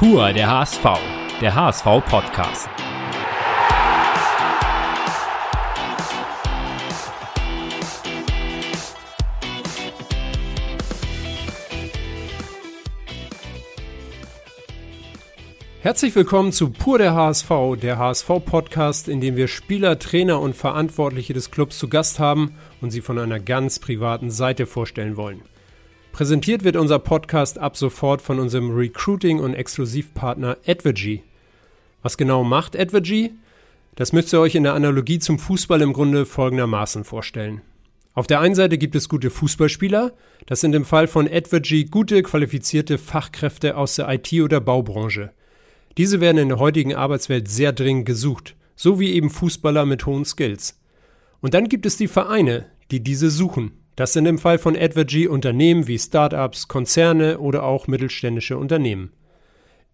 Pur der HSV, der HSV-Podcast. Herzlich willkommen zu Pur der HSV, der HSV-Podcast, in dem wir Spieler, Trainer und Verantwortliche des Clubs zu Gast haben und sie von einer ganz privaten Seite vorstellen wollen. Präsentiert wird unser Podcast ab sofort von unserem Recruiting- und Exklusivpartner Advergy. Was genau macht Advergy? Das müsst ihr euch in der Analogie zum Fußball im Grunde folgendermaßen vorstellen. Auf der einen Seite gibt es gute Fußballspieler, das sind im Fall von Advergy gute, qualifizierte Fachkräfte aus der IT- oder Baubranche. Diese werden in der heutigen Arbeitswelt sehr dringend gesucht, so wie eben Fußballer mit hohen Skills. Und dann gibt es die Vereine, die diese suchen. Das sind im Fall von Advergy Unternehmen wie Startups, Konzerne oder auch mittelständische Unternehmen.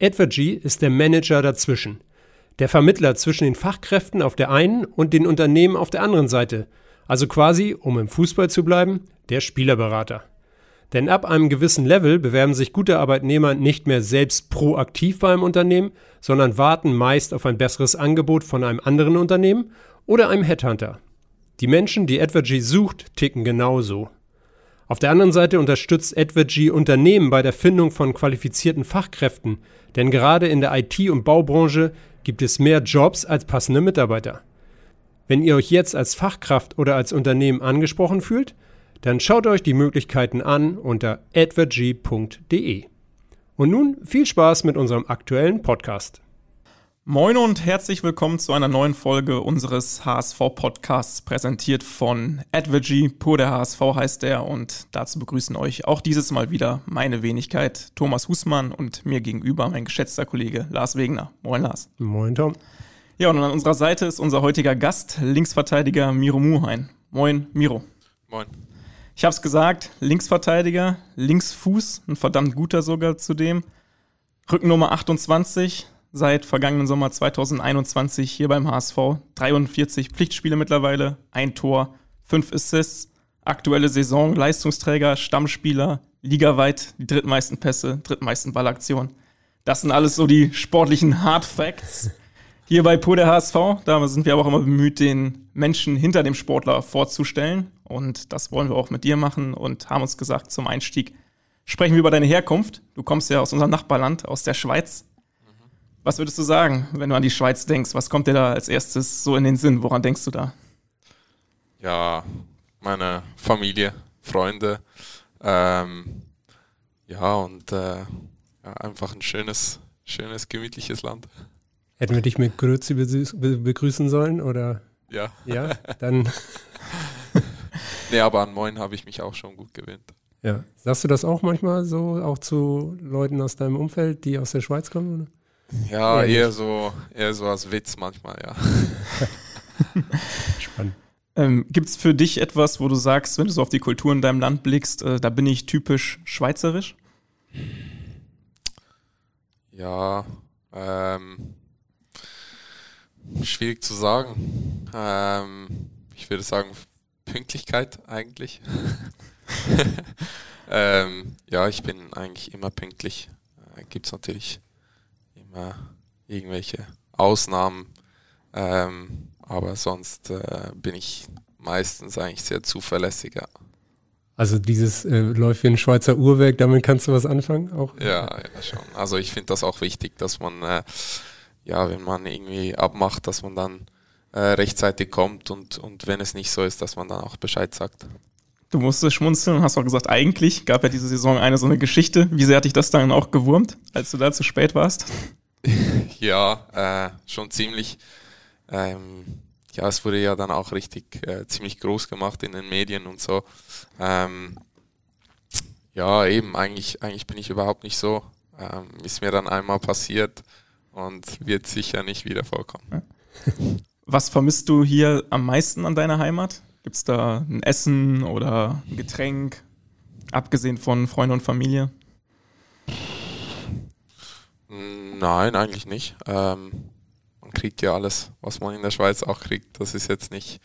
Advergy ist der Manager dazwischen, der Vermittler zwischen den Fachkräften auf der einen und den Unternehmen auf der anderen Seite, also quasi, um im Fußball zu bleiben, der Spielerberater. Denn ab einem gewissen Level bewerben sich gute Arbeitnehmer nicht mehr selbst proaktiv beim Unternehmen, sondern warten meist auf ein besseres Angebot von einem anderen Unternehmen oder einem Headhunter. Die Menschen, die Advergy sucht, ticken genauso. Auf der anderen Seite unterstützt Advergy Unternehmen bei der Findung von qualifizierten Fachkräften, denn gerade in der IT- und Baubranche gibt es mehr Jobs als passende Mitarbeiter. Wenn ihr euch jetzt als Fachkraft oder als Unternehmen angesprochen fühlt, dann schaut euch die Möglichkeiten an unter advergy.de. Und nun viel Spaß mit unserem aktuellen Podcast. Moin und herzlich willkommen zu einer neuen Folge unseres HSV-Podcasts, präsentiert von Advergy. Pur der HSV heißt er und dazu begrüßen euch auch dieses Mal wieder meine Wenigkeit Thomas Husmann und mir gegenüber mein geschätzter Kollege Lars Wegner. Moin Lars. Moin Tom. Ja, und an unserer Seite ist unser heutiger Gast, Linksverteidiger Miro Muhain. Moin Miro. Moin. Ich habe es gesagt, Linksverteidiger, Linksfuß, ein verdammt guter sogar zudem. Rückennummer 28, seit vergangenen Sommer 2021 hier beim HSV. 43 Pflichtspiele mittlerweile, ein Tor, fünf Assists. Aktuelle Saison, Leistungsträger, Stammspieler, ligaweit die drittmeisten Pässe, drittmeisten Ballaktionen. Das sind alles so die sportlichen Hard Facts. Hier bei Pur der HSV, da sind wir aber auch immer bemüht, den Menschen hinter dem Sportler vorzustellen. Und das wollen wir auch mit dir machen und haben uns gesagt, zum Einstieg sprechen wir über deine Herkunft. Du kommst ja aus unserem Nachbarland, aus der Schweiz. Was würdest du sagen, wenn du an die Schweiz denkst? Was kommt dir da als erstes so in den Sinn? Woran denkst du da? Ja, meine Familie, Freunde. Ähm, ja, und äh, ja, einfach ein schönes, schönes, gemütliches Land. Hätten wir dich mit Grüezi begrüßen sollen oder? Ja. Ja, dann. nee, aber an Moin habe ich mich auch schon gut gewöhnt. Ja. Sagst du das auch manchmal so, auch zu Leuten aus deinem Umfeld, die aus der Schweiz kommen? Oder? Ja, eher, eher so, eher so als Witz manchmal, ja. Spannend. Ähm, Gibt es für dich etwas, wo du sagst, wenn du so auf die Kultur in deinem Land blickst, äh, da bin ich typisch schweizerisch? Ja, ähm, Schwierig zu sagen. Ähm, ich würde sagen Pünktlichkeit eigentlich. ähm, ja, ich bin eigentlich immer pünktlich. Äh, Gibt es natürlich immer irgendwelche Ausnahmen. Ähm, aber sonst äh, bin ich meistens eigentlich sehr zuverlässiger. Also dieses äh, läuft wie ein Schweizer Uhrwerk, damit kannst du was anfangen? Auch? Ja, ja schon. Also ich finde das auch wichtig, dass man äh, ja, wenn man irgendwie abmacht, dass man dann äh, rechtzeitig kommt und, und wenn es nicht so ist, dass man dann auch Bescheid sagt. Du musstest schmunzeln und hast auch gesagt, eigentlich gab ja diese Saison eine so eine Geschichte. Wie sehr hat dich das dann auch gewurmt, als du da zu spät warst? ja, äh, schon ziemlich. Ähm, ja, es wurde ja dann auch richtig äh, ziemlich groß gemacht in den Medien und so. Ähm, ja, eben, eigentlich, eigentlich bin ich überhaupt nicht so. Ähm, ist mir dann einmal passiert und wird sicher nicht wieder vorkommen. Was vermisst du hier am meisten an deiner Heimat? Gibt es da ein Essen oder ein Getränk, abgesehen von Freunden und Familie? Nein, eigentlich nicht. Ähm, man kriegt ja alles, was man in der Schweiz auch kriegt. Das ist jetzt nicht,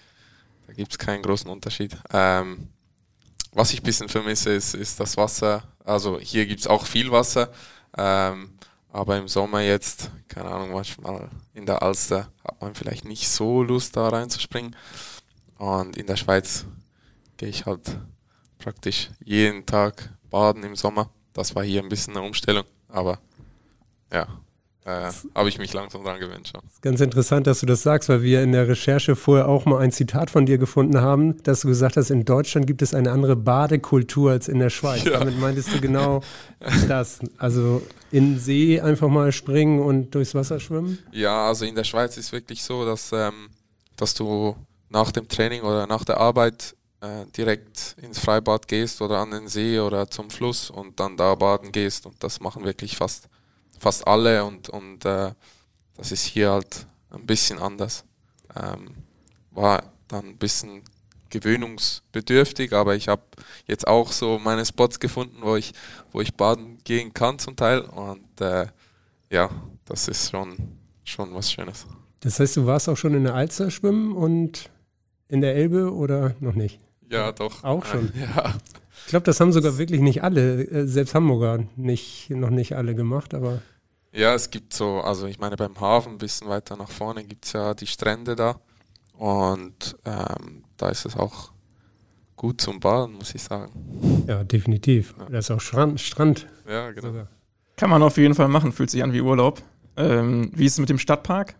da gibt es keinen großen Unterschied. Ähm, was ich ein bisschen vermisse, ist, ist das Wasser. Also hier gibt es auch viel Wasser. Ähm, aber im Sommer jetzt, keine Ahnung, manchmal in der Alster hat man vielleicht nicht so Lust da reinzuspringen. Und in der Schweiz gehe ich halt praktisch jeden Tag baden im Sommer. Das war hier ein bisschen eine Umstellung, aber ja, äh, habe ich mich langsam dran gewöhnt schon. ist ganz interessant, dass du das sagst, weil wir in der Recherche vorher auch mal ein Zitat von dir gefunden haben, dass du gesagt hast, in Deutschland gibt es eine andere Badekultur als in der Schweiz. Ja. Damit meintest du genau das. Also in den See einfach mal springen und durchs Wasser schwimmen? Ja, also in der Schweiz ist wirklich so, dass, ähm, dass du nach dem Training oder nach der Arbeit äh, direkt ins Freibad gehst oder an den See oder zum Fluss und dann da baden gehst und das machen wirklich fast fast alle und, und äh, das ist hier halt ein bisschen anders. Ähm, war dann ein bisschen gewöhnungsbedürftig, aber ich habe jetzt auch so meine Spots gefunden, wo ich, wo ich baden gehen kann zum Teil und äh, ja, das ist schon, schon was Schönes. Das heißt, du warst auch schon in der Alster schwimmen und in der Elbe oder noch nicht? Ja, doch. Auch schon. Ja. Ich glaube, das haben sogar wirklich nicht alle, äh, selbst Hamburger nicht, noch nicht alle gemacht, aber. Ja, es gibt so, also ich meine beim Hafen ein bisschen weiter nach vorne gibt es ja die Strände da und ähm, da ist es auch gut zum Baden, muss ich sagen. Ja, definitiv. Ja. Da ist auch Strand. Strand ja, genau. Sogar. Kann man auf jeden Fall machen, fühlt sich an wie Urlaub. Ähm, wie ist es mit dem Stadtpark?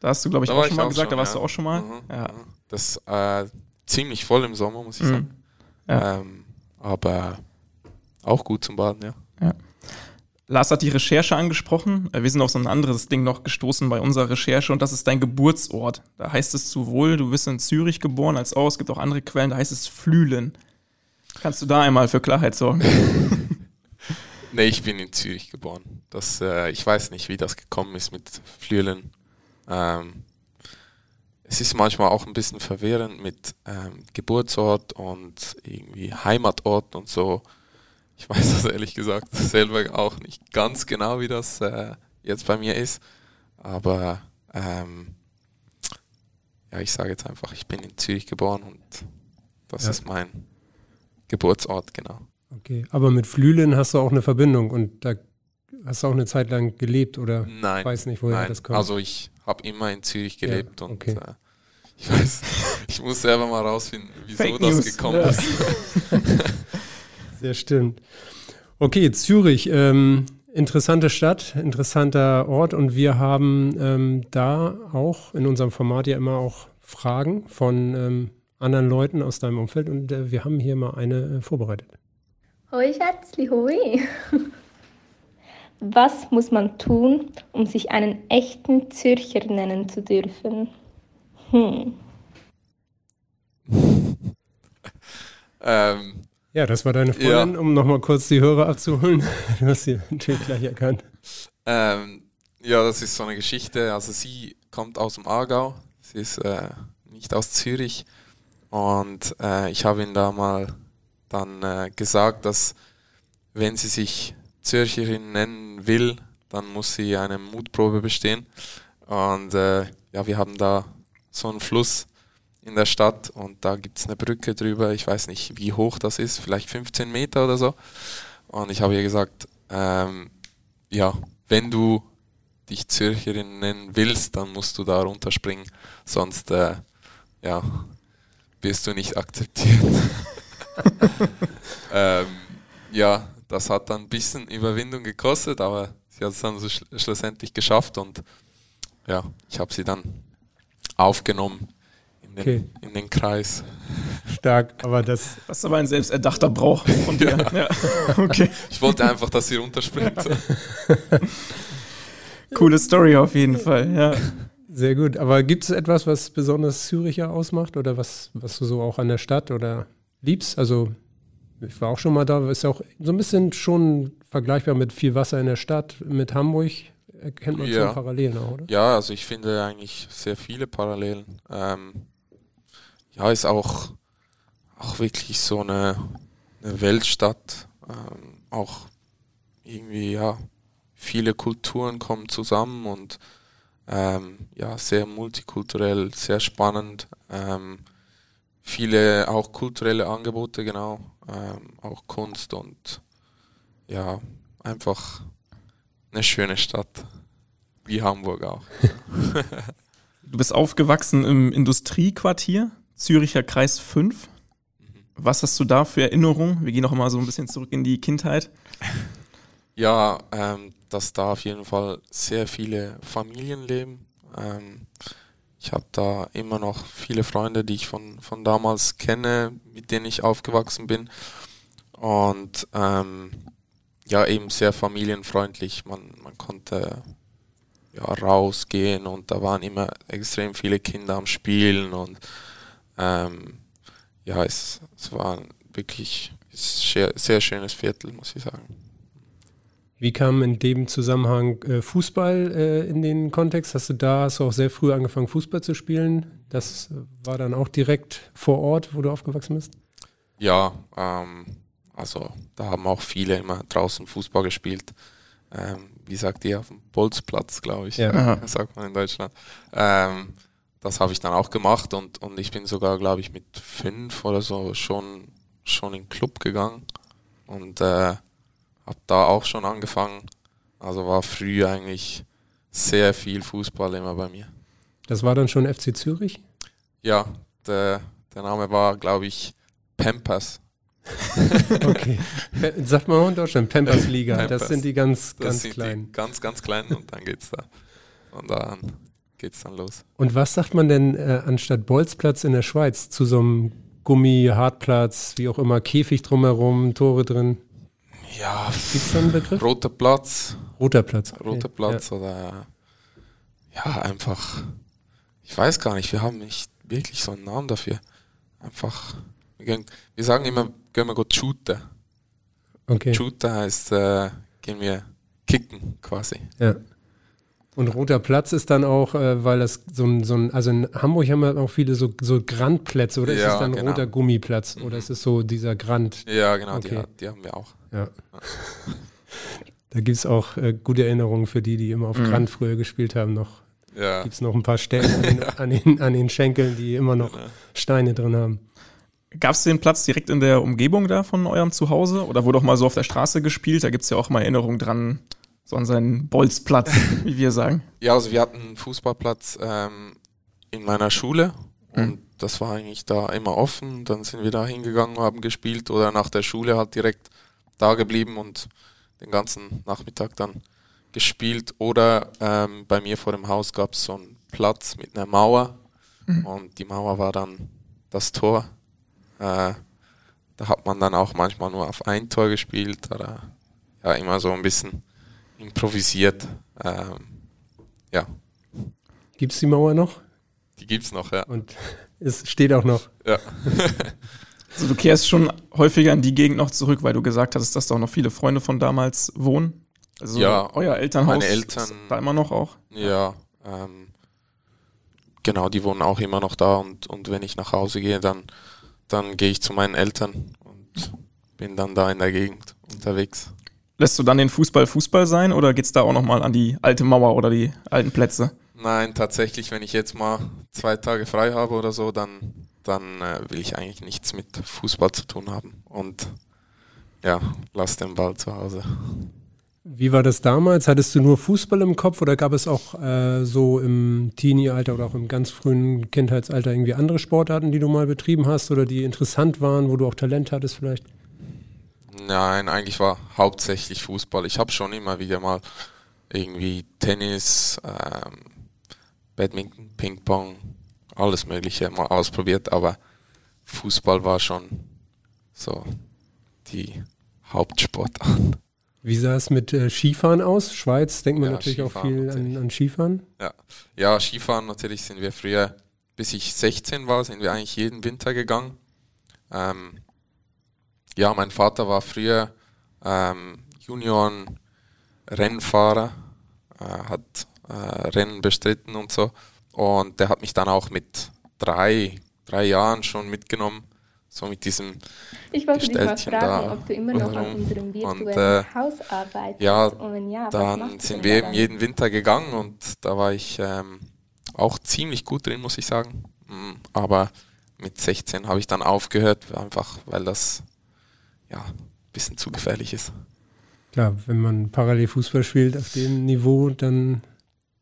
Da hast du, glaube ich, auch schon mal gesagt, schon, da warst ja. du auch schon mal. Mhm, ja. Mhm. Das ist äh, ziemlich voll im Sommer, muss ich mhm. sagen. Ja. Ähm, aber auch gut zum Baden, ja. ja. Lars hat die Recherche angesprochen. Äh, wir sind auf so ein anderes Ding noch gestoßen bei unserer Recherche und das ist dein Geburtsort. Da heißt es sowohl, du bist in Zürich geboren, als auch, es gibt auch andere Quellen, da heißt es Flühlen. Kannst du da einmal für Klarheit sorgen? nee, ich bin in Zürich geboren. Das, äh, ich weiß nicht, wie das gekommen ist mit Flühlen. Ähm, es ist manchmal auch ein bisschen verwirrend mit ähm, Geburtsort und irgendwie Heimatort und so. Ich weiß das ehrlich gesagt selber auch nicht ganz genau, wie das äh, jetzt bei mir ist. Aber ähm, ja, ich sage jetzt einfach, ich bin in Zürich geboren und das ja. ist mein Geburtsort, genau. Okay, aber mit Flühlen hast du auch eine Verbindung und da hast du auch eine Zeit lang gelebt oder nein, weiß nicht, woher nein. das kommt? Also ich habe immer in Zürich gelebt ja, okay. und äh, ich weiß, ich muss selber mal rausfinden, wieso Fake das News. gekommen ja. ist. Sehr stimmt. Okay, Zürich, ähm, interessante Stadt, interessanter Ort und wir haben ähm, da auch in unserem Format ja immer auch Fragen von ähm, anderen Leuten aus deinem Umfeld und äh, wir haben hier mal eine äh, vorbereitet. Hoi Schätzli, hoi. Was muss man tun, um sich einen echten Zürcher nennen zu dürfen? Hm. ähm, ja, das war deine Freundin, ja. um nochmal kurz die Hörer abzuholen. Du hast sie natürlich gleich erkannt. Ähm, ja, das ist so eine Geschichte. Also sie kommt aus dem Aargau, sie ist äh, nicht aus Zürich. Und äh, ich habe ihn da mal dann äh, gesagt, dass wenn sie sich Zürcherin nennen will, dann muss sie eine Mutprobe bestehen. Und äh, ja, wir haben da so einen Fluss in der Stadt und da gibt es eine Brücke drüber. Ich weiß nicht, wie hoch das ist, vielleicht 15 Meter oder so. Und ich habe ihr gesagt, ähm, ja, wenn du dich Zürcherin nennen willst, dann musst du da runterspringen, sonst äh, ja, wirst du nicht akzeptiert. ähm, ja, das hat dann ein bisschen Überwindung gekostet, aber sie hat es dann so sch schlussendlich geschafft und ja, ich habe sie dann aufgenommen in den, okay. in den Kreis. Stark, aber das. Das ist aber ein selbsterdachter Brauch von dir. Ja. ja. Okay. Ich wollte einfach, dass sie runterspringt. Coole Story auf jeden Fall, ja. Sehr gut. Aber gibt es etwas, was besonders Züricher ausmacht oder was, was du so auch an der Stadt oder liebst? Also, ich war auch schon mal da, ist ja auch so ein bisschen schon vergleichbar mit viel Wasser in der Stadt, mit Hamburg erkennt man ja. schon Parallelen auch, oder? Ja, also ich finde eigentlich sehr viele Parallelen. Ähm, ja, ist auch, auch wirklich so eine, eine Weltstadt. Ähm, auch irgendwie, ja, viele Kulturen kommen zusammen und ähm, ja, sehr multikulturell, sehr spannend. Ähm, viele auch kulturelle Angebote, genau, ähm, auch Kunst und ja, einfach eine schöne Stadt. Wie Hamburg auch. du bist aufgewachsen im Industriequartier, Züricher Kreis 5. Was hast du da für Erinnerungen? Wir gehen noch mal so ein bisschen zurück in die Kindheit. Ja, ähm, dass da auf jeden Fall sehr viele Familien leben. Ähm, ich habe da immer noch viele Freunde, die ich von, von damals kenne, mit denen ich aufgewachsen bin. Und ähm, ja, eben sehr familienfreundlich. Man, man konnte ja, rausgehen und da waren immer extrem viele Kinder am Spielen und ähm, ja, es, es war wirklich ein sehr, sehr schönes Viertel, muss ich sagen. Wie kam in dem Zusammenhang äh, Fußball äh, in den Kontext? Hast du da hast du auch sehr früh angefangen, Fußball zu spielen? Das war dann auch direkt vor Ort, wo du aufgewachsen bist? Ja, ähm, also da haben auch viele immer draußen Fußball gespielt. Ähm, wie sagt ihr, auf dem Bolzplatz, glaube ich, ja. sagt man in Deutschland. Ähm, das habe ich dann auch gemacht und, und ich bin sogar, glaube ich, mit fünf oder so schon, schon in den Club gegangen und äh, habe da auch schon angefangen. Also war früh eigentlich sehr viel Fußball immer bei mir. Das war dann schon FC Zürich? Ja, der, der Name war, glaube ich, Pampers. okay. Sagt man auch in Deutschland, Pampers Liga. Pampers. Das sind die ganz, das ganz kleinen. ganz, ganz kleinen und dann geht's da. Und dann geht's dann los. Und was sagt man denn äh, anstatt Bolzplatz in der Schweiz zu so einem Gummi, Hartplatz, wie auch immer, Käfig drumherum, Tore drin? Ja, gibt's da einen Begriff? Roter Platz. Roter Platz. Okay. Roter Platz ja. oder ja, einfach. Ich weiß gar nicht, wir haben nicht wirklich so einen Namen dafür. Einfach. Wir, gehen, wir sagen immer, gehen wir gut shooten. Okay. Shooten heißt, äh, gehen wir kicken quasi. Ja. Und roter Platz ist dann auch, äh, weil das so ein, so ein, also in Hamburg haben wir auch viele so, so Grandplätze, oder ja, ist es dann genau. roter Gummiplatz? Mhm. Oder ist es so dieser Grand? Ja, genau, okay. die, die, haben wir auch. Ja. ja. da gibt es auch äh, gute Erinnerungen für die, die immer auf mhm. Grand früher gespielt haben. Noch ja. gibt es noch ein paar Stellen an den, an den, an den Schenkeln, die immer noch genau. Steine drin haben. Gab es den Platz direkt in der Umgebung da von eurem Zuhause? Oder wurde auch mal so auf der Straße gespielt? Da gibt es ja auch mal Erinnerungen dran, so an seinen Bolzplatz, wie wir sagen. Ja, also wir hatten einen Fußballplatz ähm, in meiner Schule mhm. und das war eigentlich da immer offen. Dann sind wir da hingegangen, haben gespielt oder nach der Schule halt direkt da geblieben und den ganzen Nachmittag dann gespielt. Oder ähm, bei mir vor dem Haus gab es so einen Platz mit einer Mauer mhm. und die Mauer war dann das Tor. Äh, da hat man dann auch manchmal nur auf ein Tor gespielt oder ja immer so ein bisschen improvisiert. Ähm, ja. Gibt es die Mauer noch? Die gibt es noch, ja. Und es steht auch noch. Ja. also du kehrst schon häufiger in die Gegend noch zurück, weil du gesagt hast, dass da auch noch viele Freunde von damals wohnen. Also ja, euer Elternhaus meine Eltern, ist da immer noch auch? Ja, ähm, genau, die wohnen auch immer noch da und, und wenn ich nach Hause gehe, dann, dann gehe ich zu meinen Eltern und bin dann da in der Gegend unterwegs. Lässt du dann den Fußball Fußball sein oder geht es da auch nochmal an die alte Mauer oder die alten Plätze? Nein, tatsächlich, wenn ich jetzt mal zwei Tage frei habe oder so, dann, dann äh, will ich eigentlich nichts mit Fußball zu tun haben. Und ja, lass den Ball zu Hause. Wie war das damals? Hattest du nur Fußball im Kopf oder gab es auch äh, so im Teenie-Alter oder auch im ganz frühen Kindheitsalter irgendwie andere Sportarten, die du mal betrieben hast oder die interessant waren, wo du auch Talent hattest vielleicht? Nein, eigentlich war hauptsächlich Fußball. Ich habe schon immer wieder mal irgendwie Tennis, ähm, Badminton, Ping-Pong, alles Mögliche mal ausprobiert, aber Fußball war schon so die Hauptsportart. Wie sah es mit äh, Skifahren aus? Schweiz denkt man ja, natürlich Skifahren auch viel an, an, Skifahren. Ja. ja, Skifahren natürlich sind wir früher, bis ich 16 war, sind wir eigentlich jeden Winter gegangen. Ähm, ja, mein Vater war früher ähm, Junioren-Rennfahrer, äh, hat äh, Rennen bestritten und so. Und der hat mich dann auch mit drei, drei Jahren schon mitgenommen, so mit diesem Ich wollte dich mal fragen, da ob du immer noch an unserem virtuellen und, äh, Haus arbeitest. Ja, und ja dann sind wir eben jeden Winter gegangen und da war ich ähm, auch ziemlich gut drin, muss ich sagen. Mm, aber mit 16 habe ich dann aufgehört, einfach weil das ja, ein bisschen zu gefährlich ist. Klar, wenn man parallel Fußball spielt auf dem Niveau, dann.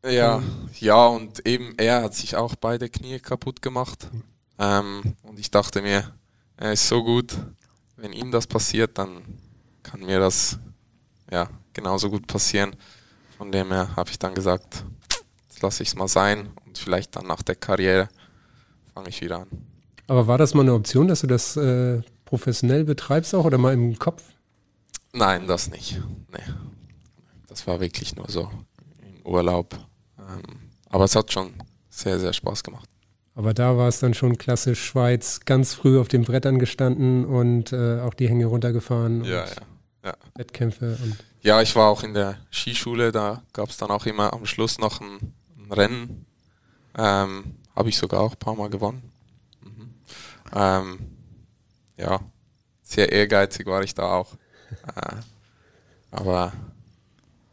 Ja, ja, und eben er hat sich auch beide Knie kaputt gemacht. Ähm, und ich dachte mir, er ist so gut, wenn ihm das passiert, dann kann mir das ja genauso gut passieren. Von dem her habe ich dann gesagt, jetzt lasse ich es mal sein und vielleicht dann nach der Karriere fange ich wieder an. Aber war das mal eine Option, dass du das äh, professionell betreibst auch oder mal im Kopf? Nein, das nicht. Nee. Das war wirklich nur so im Urlaub. Ähm, aber es hat schon sehr, sehr Spaß gemacht. Aber da war es dann schon klassisch Schweiz, ganz früh auf den Brettern gestanden und äh, auch die Hänge runtergefahren. Ja, ja, ja. Wettkämpfe und. Ja, ich war auch in der Skischule, da gab es dann auch immer am Schluss noch ein, ein Rennen. Ähm, Habe ich sogar auch ein paar Mal gewonnen. Mhm. Ähm, ja, sehr ehrgeizig war ich da auch. äh, aber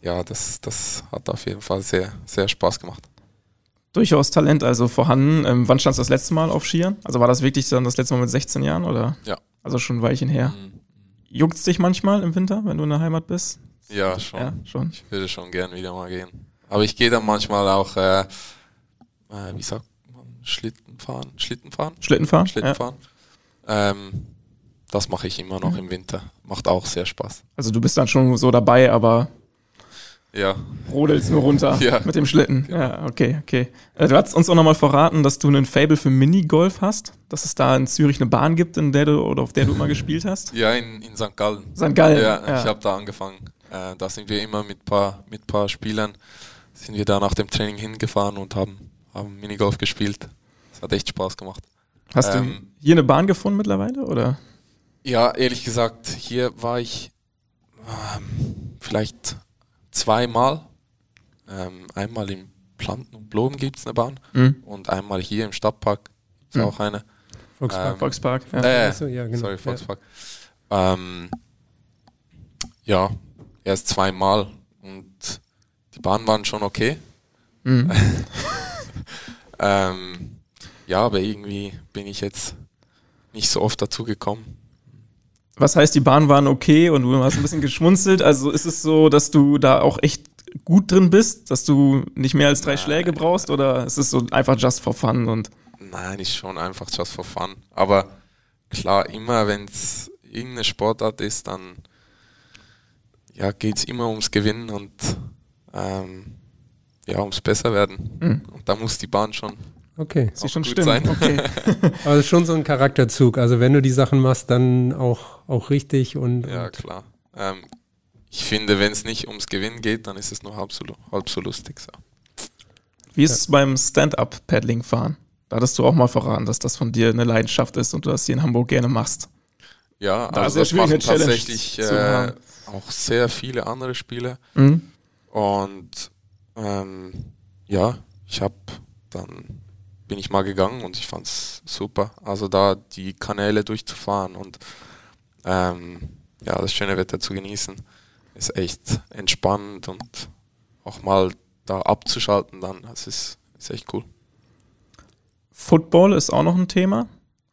ja, das, das hat auf jeden Fall sehr, sehr Spaß gemacht. Durchaus Talent also vorhanden. Ähm, wann standst du das letzte Mal auf Skiern? Also war das wirklich dann das letzte Mal mit 16 Jahren oder? Ja. Also schon ein Weilchen her. Mhm. Juckt's dich manchmal im Winter, wenn du in der Heimat bist? Ja, schon. Ja, schon. Ich würde schon gern wieder mal gehen. Aber ich gehe dann manchmal auch, äh, äh, wie sagt man, Schlitten fahren? Schlitten fahren? Schlittenfahren? Schlitten Ja. fahren. Ähm, das mache ich immer noch im Winter. Macht auch sehr Spaß. Also du bist dann schon so dabei, aber Ja, rodelst nur runter Ja. mit dem Schlitten. Genau. Ja, okay, okay. Äh, Du hast uns auch nochmal verraten, dass du einen Fable für Minigolf hast, dass es da in Zürich eine Bahn gibt, in der du oder auf der du immer gespielt hast. ja in, in St. Gallen. St. Gallen. Ja, ich habe da angefangen. Äh, da sind wir immer mit paar mit paar Spielern sind wir da nach dem Training hingefahren und haben haben Minigolf gespielt. Das hat echt Spaß gemacht. Hast du ähm, hier eine Bahn gefunden mittlerweile oder? Ja, ehrlich gesagt, hier war ich ähm, vielleicht zweimal. Ähm, einmal im Planten und Blumen gibt es eine Bahn Mhm. und einmal hier im Stadtpark ist Mhm. auch eine. Volkspark. Ähm, Volkspark. Ja. Äh, Ach so, ja, genau. sorry, Volkspark. Ähm, ja, erst zweimal und die Bahnen waren schon okay. Mhm. Ähm, ja, aber irgendwie bin ich jetzt nicht so oft dazu gekommen. Was heißt, die Bahnen waren okay und du hast ein bisschen geschmunzelt? Also ist es so, dass du da auch echt gut drin bist, dass du nicht mehr als drei Nein. Schläge brauchst oder ist es so einfach just for fun und Nein, ist schon einfach just for fun. Aber klar, immer wenn es irgendeine Sportart ist, dann ja, geht es immer ums Gewinnen und ähm, ja, ums Besserwerden. Mhm. Und da muss die Bahn schon Okay. sie schon gut stimmen. sein. Okay. Aber es ist schon so ein Charakterzug. Also wenn du die Sachen machst, dann auch, auch richtig und, Ja, und klar. Ähm, ich finde, wenn es nicht ums Gewinnen geht, dann ist es nur halb so, halb so lustig. So. Wie ist es beim Stand-Up-Paddling fahren? Da hattest du auch mal verraten, dass das von dir eine Leidenschaft ist und du das hier in Hamburg gerne machst. Ja, Da ist also das machen eine Challenge tatsächlich äh, auch sehr viele andere Spiele. Mhm. Und ähm, ja, ich habe dann bin ich mal gegangen und ich fand's super. Also da die Kanäle durchzufahren und ähm, ja, das schöne Wetter zu genießen, ist echt entspannend und auch mal da abzuschalten dann, das ist, ist echt cool. Football ist auch noch ein Thema.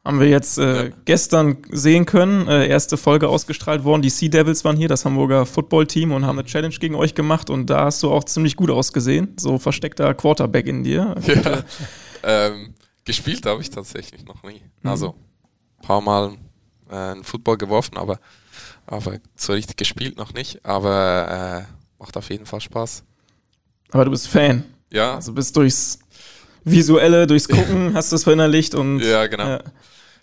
Haben wir jetzt äh, Ja. gestern sehen können. Äh, erste Folge ausgestrahlt worden. Die Sea Devils waren hier, das Hamburger Football-Team, und haben eine Challenge gegen euch gemacht. Und da hast du auch ziemlich gut ausgesehen. So versteckter Quarterback in dir. Ja. Ähm, gespielt habe ich tatsächlich noch nie. Mhm. Also ein paar Mal äh, einen Football geworfen, aber, aber so richtig gespielt noch nicht. Aber äh, macht auf jeden Fall Spaß. Aber du bist Fan. Ja, Also bist durchs Visuelle, durchs Gucken, hast du es verinnerlicht und. ja genau. Ja.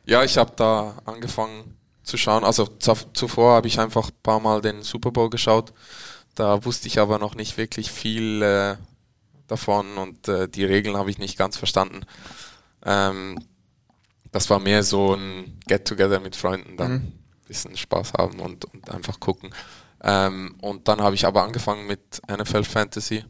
Ja, ich habe da angefangen zu schauen. Also zu- zuvor habe ich einfach ein paar Mal den Super Bowl geschaut. Da wusste ich aber noch nicht wirklich viel äh, davon und äh, die Regeln habe ich nicht ganz verstanden. Ähm, das war mehr so ein Get-Together mit Freunden, dann Mhm. ein bisschen Spaß haben und, und einfach gucken. Ähm, und dann habe ich aber angefangen mit NFL Fantasy.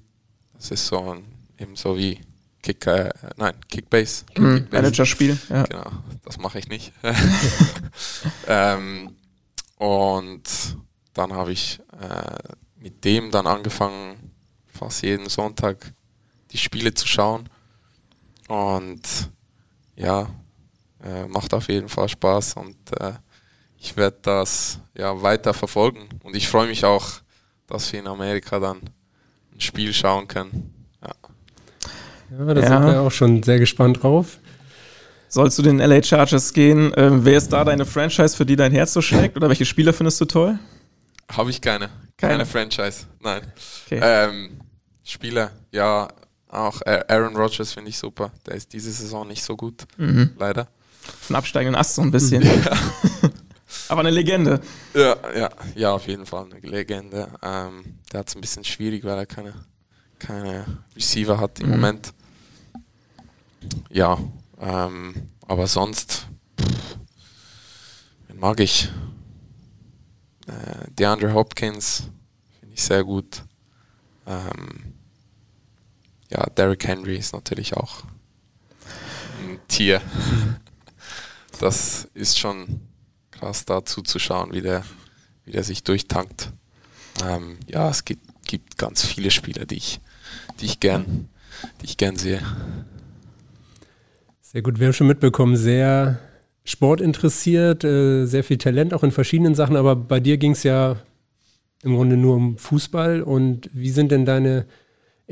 Das ist so ein, eben so wie Kick, äh, nein, Kickbase. Mhm. Kickbase. Managerspiel. Ja. Genau, das mache ich nicht. ähm, und dann habe ich äh, mit dem dann angefangen, fast jeden Sonntag die Spiele zu schauen. Und ja, äh, macht auf jeden Fall Spaß und äh, ich werde das ja weiter verfolgen. Und ich freue mich auch dass wir in Amerika dann ein Spiel schauen können. Ja, ja da ja. sind wir auch schon sehr gespannt drauf. Sollst du den LA Chargers gehen? Ähm, wer ist da deine Franchise, für die dein Herz so schlägt? Oder welche Spieler findest du toll? Habe ich keine. Keine, keine Franchise. Nein. Okay. Ähm, Spieler, ja, auch Aaron Rodgers finde ich super. Der ist diese Saison nicht so gut, mhm. leider. Von absteigenden Ast so ein bisschen. Ja. Aber eine Legende. Ja, ja, ja, auf jeden Fall eine Legende. Ähm, der hat es ein bisschen schwierig, weil er keine, keine Receiver hat im mhm. Moment. Ja, ähm, aber sonst pff, mag ich. Äh, DeAndre Hopkins finde ich sehr gut. Ähm, ja, Derrick Henry ist natürlich auch ein Tier. Das ist schon krass da zuzuschauen, wie der, wie der sich durchtankt. Ähm, ja, es gibt, gibt ganz viele Spieler, die ich, die ich gern, die ich gern sehe. Sehr gut, wir haben schon mitbekommen, sehr sportinteressiert, äh, sehr viel Talent auch in verschiedenen Sachen, aber bei dir ging es ja im Grunde nur um Fußball. Und wie sind denn deine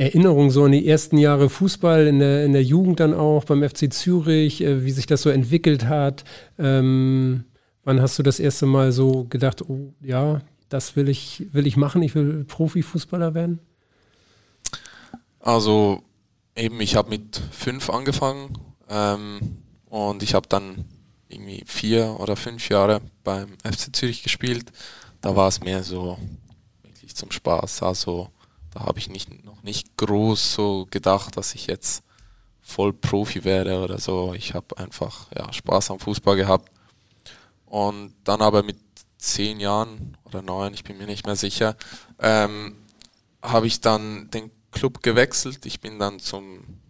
Erinnerungen so an die ersten Jahre Fußball in der, in der Jugend dann auch beim FC Zürich, äh, wie sich das so entwickelt hat? Ähm, wann hast du das erste Mal so gedacht, oh ja, das will ich, will ich machen, ich will Profifußballer werden? Also eben, ich habe mit fünf angefangen ähm, und ich habe dann irgendwie vier oder fünf Jahre beim FC Zürich gespielt. Da war es mehr so wirklich zum Spaß. Also da habe ich nicht, noch nicht groß so gedacht, dass ich jetzt voll Profi wäre oder so. Ich habe einfach ja, Spaß am Fußball gehabt. Und dann aber mit zehn Jahren oder neun, ich bin mir nicht mehr sicher, ähm, habe ich dann den Club gewechselt. Ich bin dann zum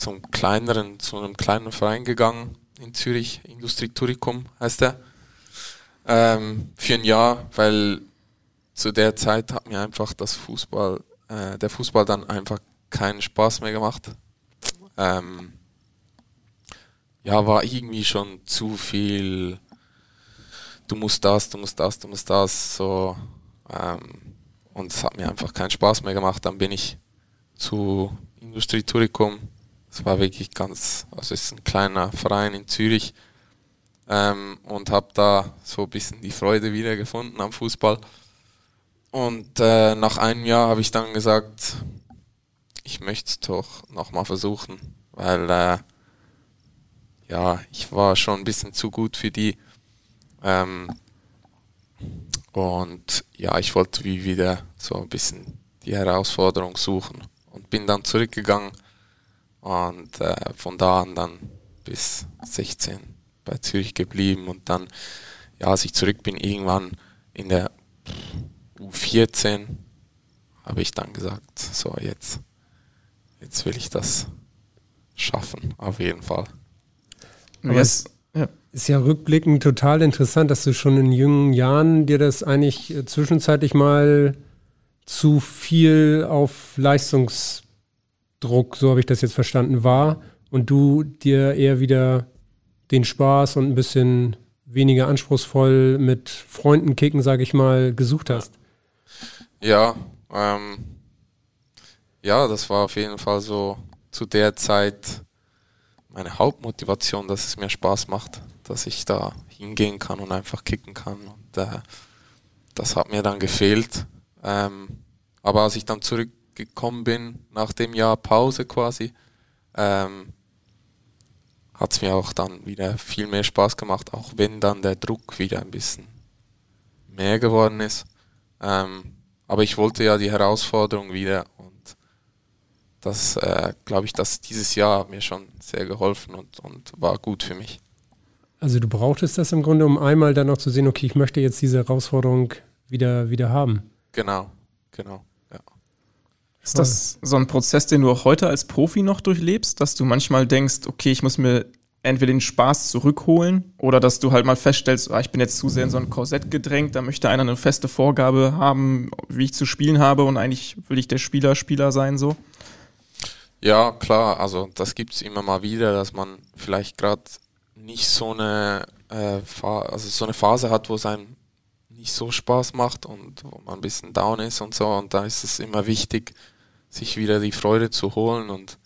zum kleineren, zu einem kleinen Verein gegangen in Zürich, Industrieturicum heißt er, ähm, für ein Jahr, weil zu der Zeit hat mir einfach das Fußball, äh, der Fußball dann einfach keinen Spaß mehr gemacht. Ähm, ja, war irgendwie schon zu viel. Du musst das, du musst das, du musst das, so. Ähm, und es hat mir einfach keinen Spaß mehr gemacht. Dann bin ich zu Industrieturicum es war wirklich ganz, also es ist ein kleiner Verein in Zürich ähm, und habe da so ein bisschen die Freude wieder gefunden am Fußball. Und äh, nach einem Jahr habe ich dann gesagt, ich möchte doch nochmal versuchen, weil äh, ja, ich war schon ein bisschen zu gut für die. Ähm, und ja, ich wollte wie wieder so ein bisschen die Herausforderung suchen und bin dann zurückgegangen und äh, von da an dann bis 16 bei Zürich geblieben und dann, ja, als ich zurück bin, irgendwann in der U14 habe ich dann gesagt, so jetzt, jetzt will ich das schaffen, auf jeden Fall. Aber es ja. ist ja rückblickend total interessant, dass du schon in jungen Jahren dir das eigentlich äh, zwischenzeitlich mal zu viel auf Leistungs Druck, so habe ich das jetzt verstanden, war und du dir eher wieder den Spaß und ein bisschen weniger anspruchsvoll mit Freunden kicken, sage ich mal, gesucht hast. Ja, ähm, ja, das war auf jeden Fall so zu der Zeit meine Hauptmotivation, dass es mir Spaß macht, dass ich da hingehen kann und einfach kicken kann. Und äh, das hat mir dann gefehlt. Ähm, aber als ich dann zurück gekommen bin, nach dem Jahr Pause quasi, ähm, hat es mir auch dann wieder viel mehr Spaß gemacht, auch wenn dann der Druck wieder ein bisschen mehr geworden ist. Ähm, aber ich wollte ja die Herausforderung wieder und das äh, glaube ich, dass dieses Jahr hat mir schon sehr geholfen und, und war gut für mich. Also du brauchtest das im Grunde, um einmal dann noch zu sehen, okay, ich möchte jetzt diese Herausforderung wieder, wieder haben. Genau, genau. Ist das so ein Prozess, den du auch heute als Profi noch durchlebst, dass du manchmal denkst, okay, ich muss mir entweder den Spaß zurückholen oder dass du halt mal feststellst, ah, ich bin jetzt zu sehr in so ein Korsett gedrängt, da möchte einer eine feste Vorgabe haben, wie ich zu spielen habe und eigentlich will ich der Spieler Spieler sein so? Ja, klar, also das gibt es immer mal wieder, dass man vielleicht gerade nicht so eine, äh, also so eine Phase hat, wo es einem nicht so Spaß macht und wo man ein bisschen down ist und so. Und da ist es immer wichtig, sich wieder die Freude zu holen und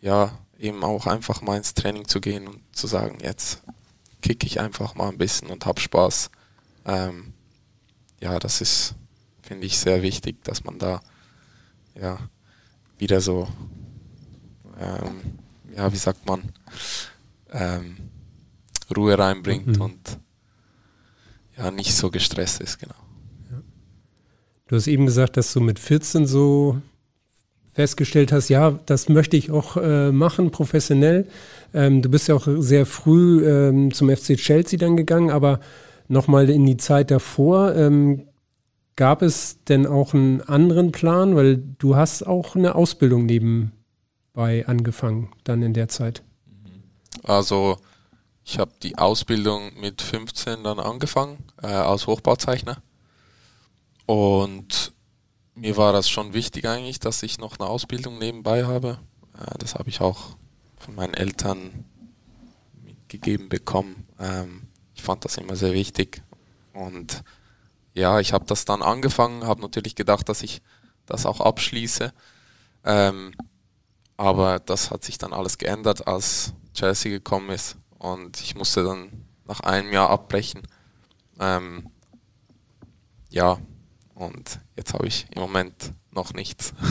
ja, eben auch einfach mal ins Training zu gehen und zu sagen, jetzt kicke ich einfach mal ein bisschen und hab Spaß. Ähm, ja, das ist, finde ich, sehr wichtig, dass man da ja wieder so, ähm, ja, wie sagt man, ähm, Ruhe reinbringt mhm. und ja, nicht so gestresst ist, genau. Du hast eben gesagt, dass du mit 14 so festgestellt hast, ja, das möchte ich auch äh, machen, professionell. Ähm, du bist ja auch sehr früh ähm, zum FC Chelsea dann gegangen, aber nochmal in die Zeit davor, ähm, gab es denn auch einen anderen Plan? Weil du hast auch eine Ausbildung nebenbei angefangen, dann in der Zeit. Also ich habe die Ausbildung mit 15 dann angefangen äh, als Hochbauzeichner und mir war das schon wichtig eigentlich, dass ich noch eine Ausbildung nebenbei habe. Äh, das habe ich auch von meinen Eltern mitgegeben bekommen. Ähm, ich fand das immer sehr wichtig. Und ja, ich habe das dann angefangen, habe natürlich gedacht, dass ich das auch abschließe. Ähm, aber das hat sich dann alles geändert, als Chelsea gekommen ist. Und ich musste dann nach einem Jahr abbrechen. Ähm, ja, und jetzt habe ich im Moment noch nichts.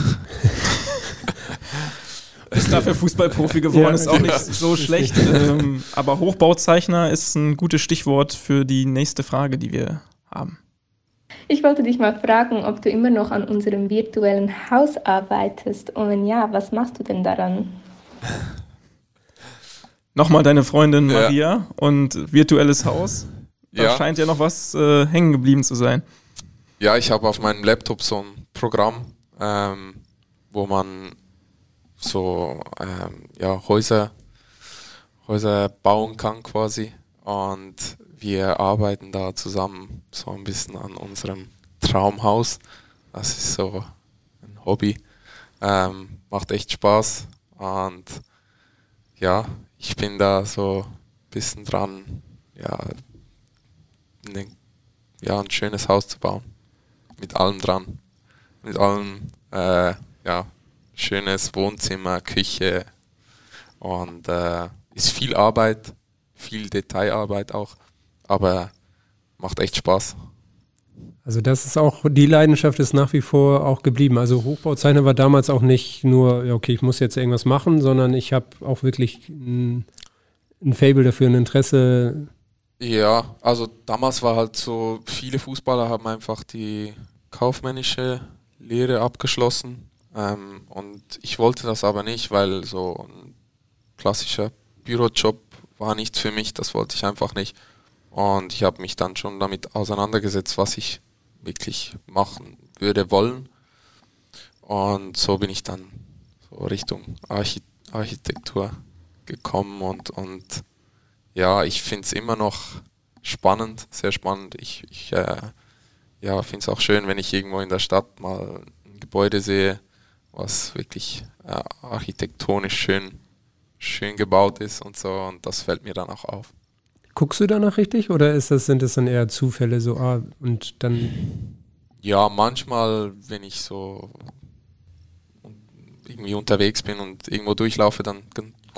Ist dafür Fußballprofi geworden, ja, ist auch nicht so schlecht. Ähm, aber Hochbauzeichner ist ein gutes Stichwort für die nächste Frage, die wir haben. Ich wollte dich mal fragen, ob du immer noch an unserem virtuellen Haus arbeitest. Und wenn ja, was machst du denn daran? Nochmal deine Freundin Maria ja. und virtuelles Haus. Da ja. scheint ja noch was äh, hängen geblieben zu sein. Ja, ich habe auf meinem Laptop so ein Programm, ähm, wo man so ähm, ja, Häuser, Häuser bauen kann quasi. Und wir arbeiten da zusammen so ein bisschen an unserem Traumhaus. Das ist so ein Hobby. Ähm, macht echt Spaß. Und ja, ich bin da so ein bisschen dran, ja, ne, ja, ein schönes Haus zu bauen mit allem dran. Mit allem, äh, ja, schönes Wohnzimmer, Küche und äh, ist viel Arbeit, viel Detailarbeit auch, aber macht echt Spaß. Also das ist auch, die Leidenschaft ist nach wie vor auch geblieben. Also Hochbauzeichner war damals auch nicht nur, okay, ich muss jetzt irgendwas machen, sondern ich habe auch wirklich ein, ein Fable dafür, ein Interesse, ja, also damals war halt so, viele Fußballer haben einfach die kaufmännische Lehre abgeschlossen ähm, und ich wollte das aber nicht, weil so ein klassischer Bürojob war nichts für mich, das wollte ich einfach nicht. Und ich habe mich dann schon damit auseinandergesetzt, was ich wirklich machen würde wollen. Und so bin ich dann so Richtung Archit Architektur gekommen und, und ja, ich finde es immer noch spannend, sehr spannend. Ich, ich äh, ja, finde es auch schön, wenn ich irgendwo in der Stadt mal ein Gebäude sehe, was wirklich äh, architektonisch schön, schön gebaut ist und so. Und das fällt mir dann auch auf. Guckst du danach richtig oder ist das, sind das dann eher Zufälle so ah, und dann? Ja, manchmal, wenn ich so irgendwie unterwegs bin und irgendwo durchlaufe, dann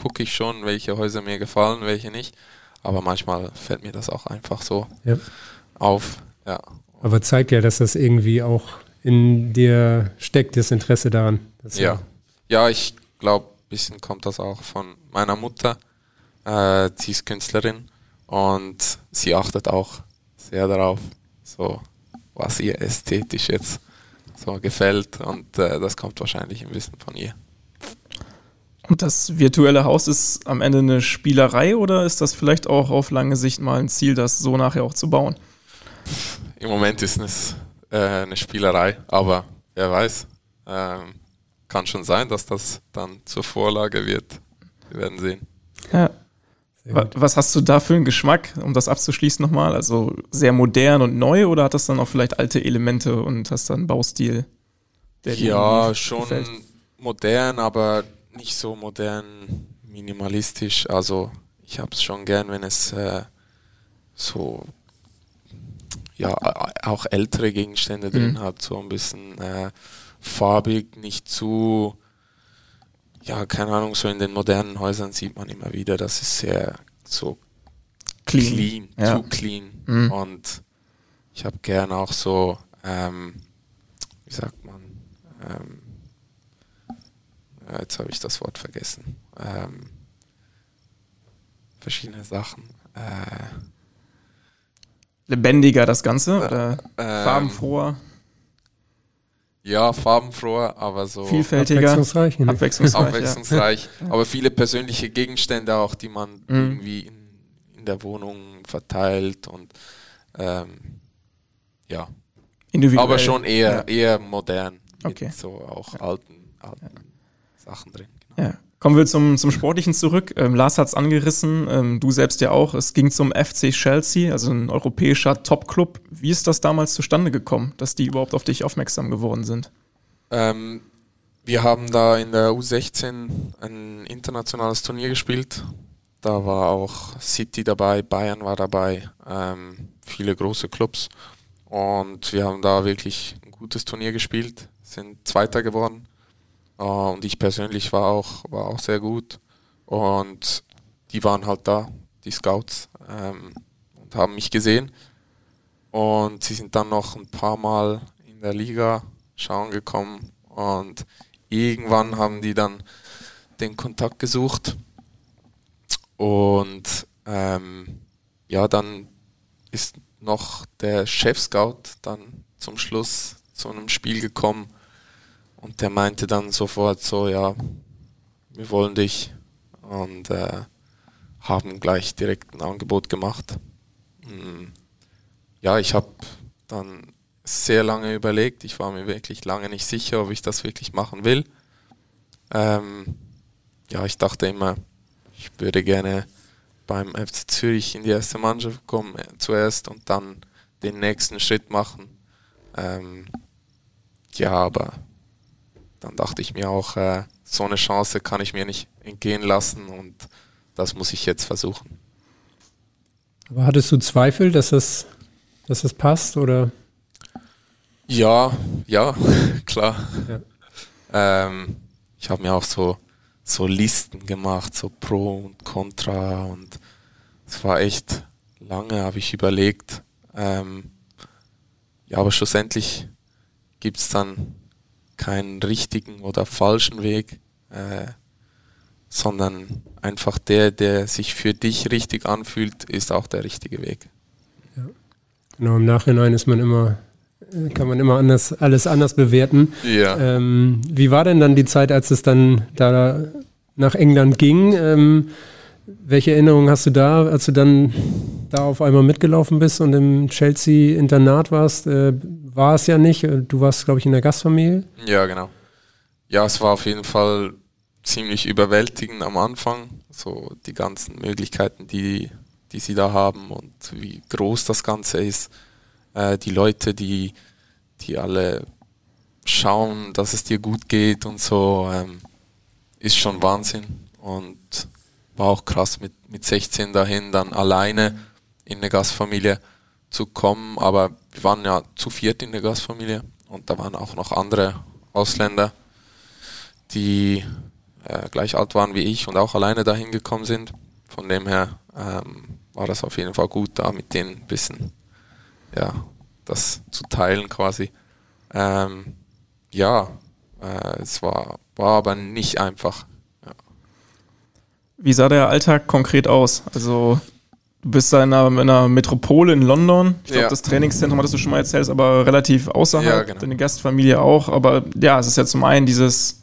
gucke ich schon, welche Häuser mir gefallen, welche nicht. Aber manchmal fällt mir das auch einfach so ja. auf. Ja. Aber zeigt ja, dass das irgendwie auch in dir steckt, das Interesse daran. ja. ja, ich glaube, ein bisschen kommt das auch von meiner Mutter. Äh, sie ist Künstlerin und sie achtet auch sehr darauf, so was ihr ästhetisch jetzt so gefällt und äh, das kommt wahrscheinlich ein bisschen von ihr. Und das virtuelle Haus ist am Ende eine Spielerei oder ist das vielleicht auch auf lange Sicht mal ein Ziel, das so nachher auch zu bauen? Im Moment ist es äh, eine Spielerei, aber wer weiß, ähm, kann schon sein, dass das dann zur Vorlage wird. Wir werden sehen. Ja. Was hast du da für einen Geschmack, um das abzuschließen nochmal? Also sehr modern und neu oder hat das dann auch vielleicht alte Elemente und hast dann einen Baustil? ja, schon gefällt? modern, aber nicht so modern, minimalistisch. Also ich habe es schon gern, wenn es äh, so ja auch ältere Gegenstände mhm. drin hat, so ein bisschen äh, farbig, nicht zu, ja, keine Ahnung, so in den modernen Häusern sieht man immer wieder, das ist sehr so clean, clean ja. zu clean. Mhm. Und ich habe gern auch so, ähm, wie sagt man, ähm, jetzt habe ich das Wort vergessen. Ähm, verschiedene Sachen. Äh, Lebendiger das Ganze oder äh, farbenfroher? Ja, farbenfroher, aber so vielfältiger, abwechslungsreich, ne? abwechslungsreich, abwechslungsreich ja. aber viele persönliche Gegenstände auch, die man mhm. irgendwie in, in, der Wohnung verteilt und ähm, ja, aber schon eher ja. eher modern, okay. mit so auch alten, alten Sachen drin. Genau. Ja. Kommen wir zum, zum Sportlichen zurück. Ähm, Lars hat es angerissen, ähm, du selbst ja auch. Es ging zum FC Chelsea, also ein europäischer Top-Club. Wie ist das damals zustande gekommen, dass die überhaupt auf dich aufmerksam geworden sind? Ähm, wir haben da in der U16 ein internationales Turnier gespielt. Da war auch City dabei, Bayern war dabei, ähm, viele große Clubs. Und wir haben da wirklich ein gutes Turnier gespielt, sind Zweiter geworden und ich persönlich war auch, war auch sehr gut. Und die waren halt da, die Scouts, ähm, und haben mich gesehen. Und sie sind dann noch ein paar Mal in der Liga schauen gekommen. Und irgendwann haben die dann den Kontakt gesucht. Und ähm, ja, dann ist noch der Chef-Scout dann zum Schluss zu einem Spiel gekommen und der meinte dann sofort so, ja, wir wollen dich. Und äh, haben gleich direkt ein Angebot gemacht. Hm. Ja, ich habe dann sehr lange überlegt. Ich war mir wirklich lange nicht sicher, ob ich das wirklich machen will. Ähm, ja, ich dachte immer, ich würde gerne beim FC Zürich in die erste Mannschaft kommen äh, zuerst und dann den nächsten Schritt machen. Ähm, ja, aber dann dachte ich mir auch, äh, so eine Chance kann ich mir nicht entgehen lassen und das muss ich jetzt versuchen. Aber hattest du Zweifel, dass das, dass das passt oder? Ja, ja, klar. Ja. Ähm, ich habe mir auch so, so Listen gemacht, so Pro und Contra und es war echt lange, habe ich überlegt. Ähm, ja, aber schlussendlich gibt es dann keinen richtigen oder falschen Weg, äh, sondern einfach der, der sich für dich richtig anfühlt, ist auch der richtige Weg. Ja. Genau, im Nachhinein ist man immer, äh, kann man immer anders, alles anders bewerten. Ja. Ähm, wie war denn dann die Zeit, als es dann da nach England ging? Ähm, welche Erinnerungen hast du da, als du dann da auf einmal mitgelaufen bist und im Chelsea-Internat warst? Äh, war es ja nicht. Du warst, glaube ich, in der Gastfamilie. Ja, genau. Ja, es war auf jeden Fall ziemlich überwältigend am Anfang. So die ganzen Möglichkeiten, die, die sie da haben und wie groß das Ganze ist. Äh, die Leute, die, die alle schauen, dass es dir gut geht und so, ähm, ist schon Wahnsinn. Und war auch krass mit, mit 16 dahin, dann alleine in eine Gastfamilie zu kommen. Aber wir waren ja zu viert in der Gastfamilie und da waren auch noch andere Ausländer, die äh, gleich alt waren wie ich und auch alleine dahin gekommen sind. Von dem her ähm, war das auf jeden Fall gut, da mit denen ein bisschen ja, das zu teilen quasi. Ähm, ja, äh, es war, war aber nicht einfach. Ja. Wie sah der Alltag konkret aus? Also Du bist da in einer, in einer Metropole in London. Ich glaube, ja. das Trainingszentrum hattest du schon mal erzählt, ist aber relativ außerhalb. Ja, genau. Deine Gastfamilie auch. Aber ja, es ist ja zum einen dieses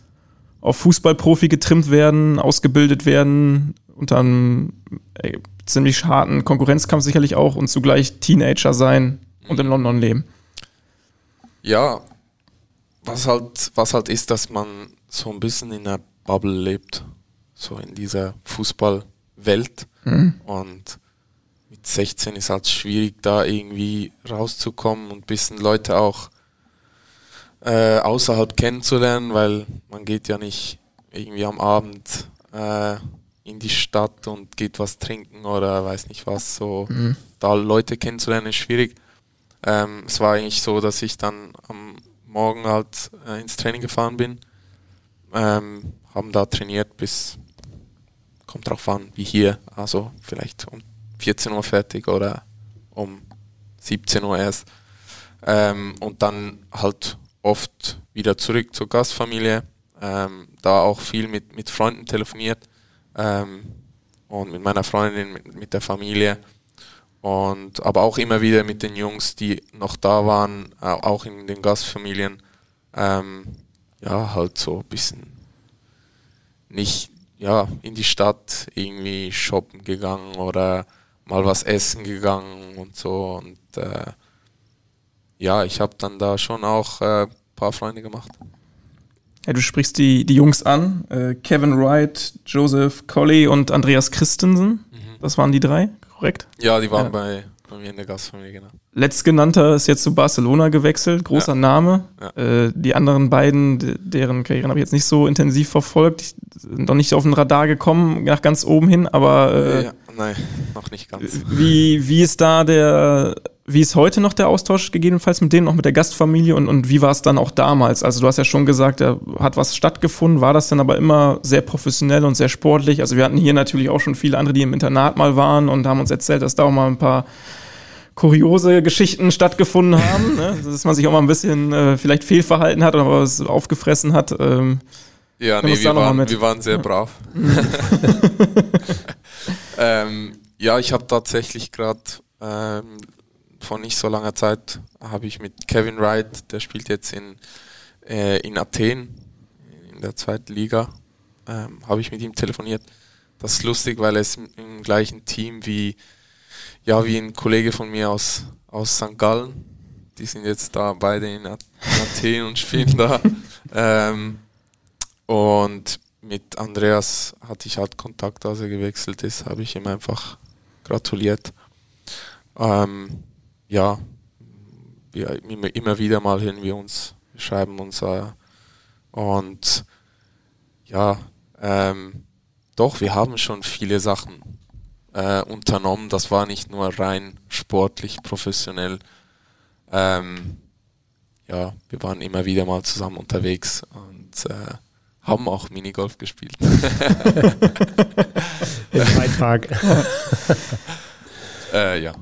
auf Fußballprofi getrimmt werden, ausgebildet werden, unter einem ey, ziemlich harten Konkurrenzkampf sicherlich auch und zugleich Teenager sein und in London leben. Ja, was halt, was halt ist, dass man so ein bisschen in einer Bubble lebt, so in dieser Fußballwelt. Mhm. Und mit 16 ist halt schwierig, da irgendwie rauszukommen und ein bisschen Leute auch äh, außerhalb kennenzulernen, weil man geht ja nicht irgendwie am Abend äh, in die Stadt und geht was trinken oder weiß nicht was. So mhm. da Leute kennenzulernen ist schwierig. Ähm, es war eigentlich so, dass ich dann am Morgen halt äh, ins Training gefahren bin, ähm, haben da trainiert bis, kommt drauf an, wie hier, also vielleicht um 14 Uhr fertig oder um 17 Uhr erst. Ähm, und dann halt oft wieder zurück zur Gastfamilie, ähm, da auch viel mit, mit Freunden telefoniert ähm, und mit meiner Freundin, mit, mit der Familie. Und aber auch immer wieder mit den Jungs, die noch da waren, auch in den Gastfamilien, ähm, ja, halt so ein bisschen nicht ja, in die Stadt irgendwie shoppen gegangen oder mal was essen gegangen und so. Und äh, ja, ich habe dann da schon auch ein äh, paar Freunde gemacht. Ja, du sprichst die, die Jungs an. Äh, Kevin Wright, Joseph Colley und Andreas Christensen. Mhm. Das waren die drei, korrekt? Ja, die waren ja. bei, bei mir in der Gastfamilie, genau. Letztgenannter ist jetzt zu Barcelona gewechselt, großer ja. Name. Ja. Äh, die anderen beiden, deren Karrieren habe ich jetzt nicht so intensiv verfolgt, sind noch nicht auf den Radar gekommen, nach ganz oben hin, aber äh, ja, nein, noch nicht ganz. Wie, wie ist da der, wie ist heute noch der Austausch gegebenenfalls mit denen, auch mit der Gastfamilie und, und wie war es dann auch damals? Also du hast ja schon gesagt, da hat was stattgefunden, war das dann aber immer sehr professionell und sehr sportlich? Also wir hatten hier natürlich auch schon viele andere, die im Internat mal waren und haben uns erzählt, dass da auch mal ein paar kuriose Geschichten stattgefunden haben, ne? dass man sich auch mal ein bisschen äh, vielleicht fehlverhalten hat oder was aufgefressen hat. Ähm, ja, nee, wir waren, wir waren sehr brav. ähm, ja, ich habe tatsächlich gerade ähm, vor nicht so langer Zeit habe ich mit Kevin Wright, der spielt jetzt in, äh, in Athen in der zweiten Liga, ähm, habe ich mit ihm telefoniert. Das ist lustig, weil er ist im gleichen Team wie ja, wie ein Kollege von mir aus, aus St. Gallen. Die sind jetzt da beide in Athen und spielen da. Ähm, und mit Andreas hatte ich halt Kontakt, als er gewechselt ist, habe ich ihm einfach gratuliert. Ähm, ja, wir, immer wieder mal hören wir uns, wir schreiben uns äh, und ja, ähm, doch, wir haben schon viele Sachen äh, unternommen. Das war nicht nur rein sportlich, professionell. Ähm, ja, wir waren immer wieder mal zusammen unterwegs und äh, haben auch Minigolf gespielt. Im Freitag. äh, ja.